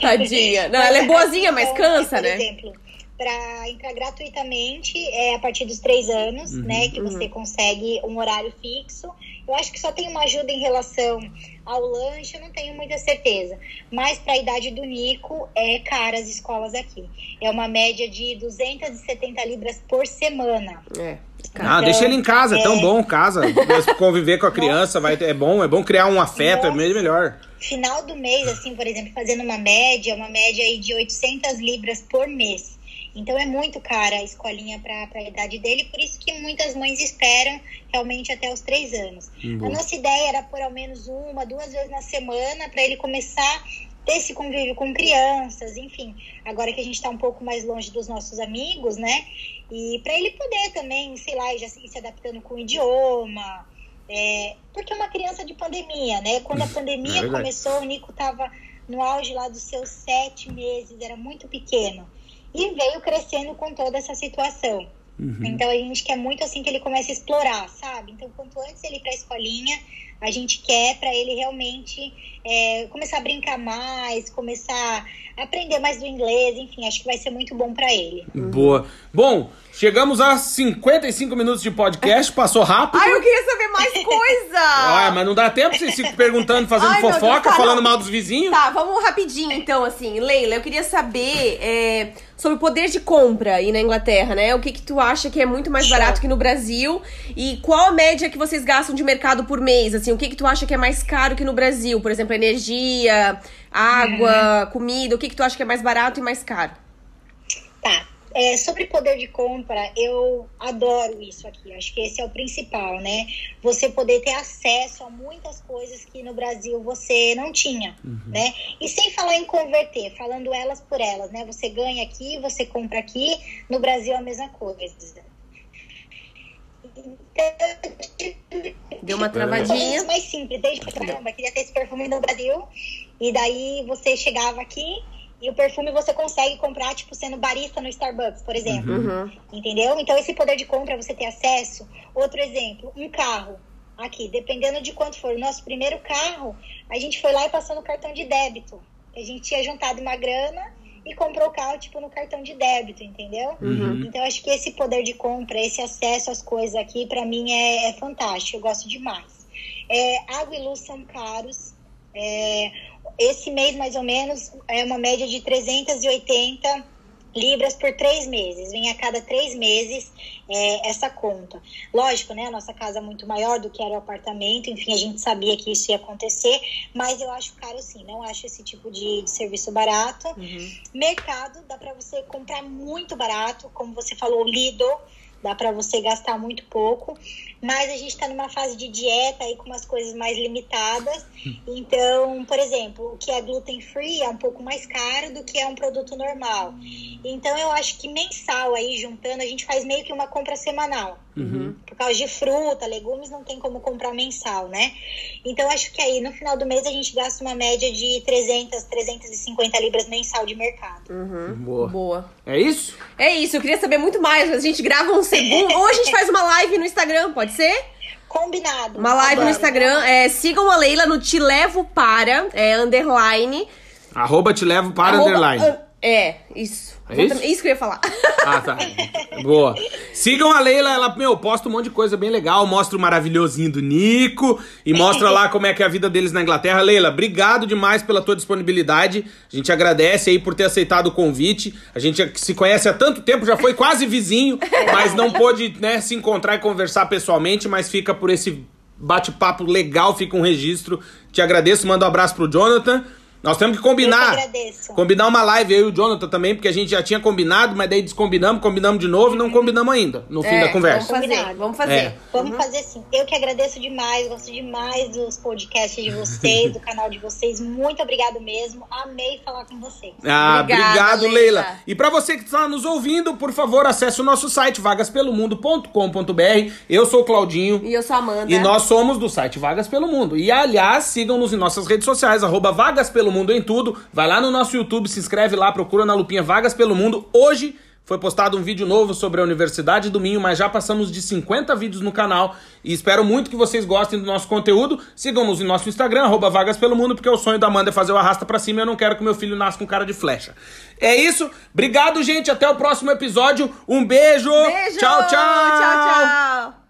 Speaker 2: Tadinha. Não, ela é boazinha, mas cansa,
Speaker 3: por
Speaker 2: né?
Speaker 3: exemplo, para entrar gratuitamente é a partir dos três anos,
Speaker 1: Uhum.
Speaker 3: né? Que você consegue um horário fixo. Eu acho que só tem uma ajuda em relação ao lanche, eu não tenho muita certeza. Mas para a idade do Nico, é cara as escolas aqui. É uma média de 270 libras por semana.
Speaker 2: É.
Speaker 1: Ah, deixa ele em casa, é tão bom casa. Mas Conviver com a criança vai, é bom, é bom criar um afeto, é
Speaker 3: Nossa.
Speaker 1: meio melhor.
Speaker 3: Final do mês, assim, por exemplo, fazendo uma média, uma média aí de 800 libras por mês. Então é muito cara a escolinha para a idade dele, por isso que muitas mães esperam realmente até os três anos.
Speaker 1: Boa.
Speaker 3: A nossa ideia era por ao menos uma, duas vezes na semana para ele começar a ter esse convívio com crianças, enfim. Agora que a gente está um pouco mais longe dos nossos amigos, né? E para ele poder também, sei lá, já se, se adaptando com o idioma. É, porque é uma criança de pandemia, né? Quando a
Speaker 1: É
Speaker 3: pandemia
Speaker 1: verdade.
Speaker 3: começou, o Nico tava no auge lá dos seus sete meses, era muito pequeno. E veio crescendo com toda essa situação. Então a gente quer muito assim que ele comece a explorar, sabe? Então quanto antes ele ir pra escolinha, a gente quer para ele realmente é, começar a brincar mais, começar a aprender mais do inglês, enfim, acho que vai ser muito bom para ele.
Speaker 1: Boa. Bom, chegamos a 55 minutos de podcast, passou rápido.
Speaker 2: Ai, eu queria saber mais coisa!
Speaker 1: Ah, mas não dá tempo vocês ficam perguntando, fazendo
Speaker 2: Ai, meu Deus,
Speaker 1: fofoca,
Speaker 2: tá,
Speaker 1: falando
Speaker 2: não.
Speaker 1: mal dos vizinhos.
Speaker 2: Tá, vamos rapidinho então, assim. Leila, eu queria saber é, sobre o poder de compra aí na Inglaterra, né? O que que tu acha que é muito mais barato que no Brasil? E qual a média que vocês gastam de mercado por mês? Assim, o que que tu acha que é mais caro que no Brasil? Por exemplo, energia, água, comida. O que que tu acha que é mais barato e mais caro?
Speaker 3: Tá. É, sobre poder de compra, eu adoro isso aqui. Acho que esse é o principal, né? Você poder ter acesso a muitas coisas que no Brasil você não tinha, né? E sem falar em converter, falando elas por elas, né? Você ganha aqui, você compra aqui. No Brasil é a mesma coisa.
Speaker 2: Deu uma
Speaker 3: Coisas
Speaker 2: travadinha.
Speaker 3: mais simples, desde caramba, queria ter esse perfume no Brasil. E daí você chegava aqui e o perfume você consegue comprar, tipo, sendo barista no Starbucks, por exemplo.
Speaker 2: Uhum.
Speaker 3: Entendeu? Então, esse poder de compra, você ter acesso. Outro exemplo, um carro. Aqui, dependendo de quanto for o nosso primeiro carro, a gente foi lá e passou no cartão de débito. A gente tinha juntado uma grana e comprou o carro, tipo, no cartão de débito, entendeu? Então, acho que esse poder de compra, esse acesso às coisas aqui, pra mim, é, é fantástico. Eu gosto demais. É, água e luz são caros. É, esse mês, mais ou menos, é uma média de 380 libras por três meses. Vem a cada três meses é, essa conta. Lógico, né? A nossa casa é muito maior do que era o apartamento. Enfim, a gente sabia que isso ia acontecer. Mas eu acho caro sim. Não acho esse tipo de, de serviço barato. Mercado, dá para você comprar muito barato. Como você falou, Lido. Dá para você gastar muito pouco. Mas a gente está numa fase de dieta aí com umas coisas mais limitadas. Então, por exemplo, o que é gluten free é um pouco mais caro do que é um produto normal. Então, eu acho que mensal aí, juntando, a gente faz meio que uma compra semanal. Por causa de fruta, legumes, não tem como comprar mensal, né? Então, acho que aí no final do mês a gente gasta uma média de 300, 350 libras mensal de mercado.
Speaker 1: Boa.
Speaker 2: Boa.
Speaker 1: É isso?
Speaker 2: É isso, eu queria saber muito mais. A gente grava um segundo. Ou a gente faz uma live no Instagram, pode ser?
Speaker 3: Combinado.
Speaker 2: Uma live no. Instagram. É, sigam a Leila no Te Levo Para, é, underline.
Speaker 1: Arroba te levo para
Speaker 2: Arroba-
Speaker 1: underline.
Speaker 2: é, isso.
Speaker 1: É isso?
Speaker 2: Isso que eu ia falar.
Speaker 1: Ah, tá. Boa. Sigam a Leila, ela, meu, posta um monte de coisa bem legal, mostra o maravilhosinho do Nico e mostra lá como é que é a vida deles na Inglaterra. Leila, obrigado demais pela tua disponibilidade. A gente agradece aí por ter aceitado o convite. A gente se conhece há tanto tempo, já foi quase vizinho, mas não pôde, né, se encontrar e conversar pessoalmente, mas fica por esse bate-papo legal, fica um registro. Te agradeço, manda um abraço pro Jonathan. Nós temos que combinar.
Speaker 3: Eu que agradeço.
Speaker 1: Combinar uma live, eu e o Jonathan também, porque a gente já tinha combinado, mas daí descombinamos, combinamos de novo e não combinamos ainda, no fim
Speaker 2: É,
Speaker 1: da conversa.
Speaker 2: Vamos fazer, vamos fazer.
Speaker 1: É.
Speaker 3: Vamos fazer sim. Eu que agradeço demais, gosto demais dos podcasts de vocês, do canal de vocês. Muito obrigado mesmo. Amei falar com vocês.
Speaker 1: Ah,
Speaker 2: Obrigada,
Speaker 1: obrigado, Leila.
Speaker 2: Leila.
Speaker 1: E pra você que está nos ouvindo, por favor, acesse o nosso site vagaspelomundo.com.br. Eu sou o Claudinho.
Speaker 2: E eu sou a Amanda.
Speaker 1: E nós somos do site Vagas Pelo Mundo. E aliás, sigam-nos em nossas redes sociais, arroba Vagas Pelo Mundo em tudo. Vai lá no nosso YouTube, se inscreve lá, procura na lupinha Vagas Pelo Mundo. Hoje foi postado um vídeo novo sobre a Universidade do Minho, mas já passamos de 50 vídeos no canal. E espero muito que vocês gostem do nosso conteúdo. Sigam-nos em nosso Instagram, arroba Vagas Pelo Mundo, porque o sonho da Amanda é fazer o arrasta pra cima e eu não quero que meu filho nasça com cara de flecha. É isso. Obrigado, gente. Até o próximo episódio. Um beijo.
Speaker 2: Beijo!
Speaker 1: Tchau, tchau.
Speaker 2: Tchau, tchau.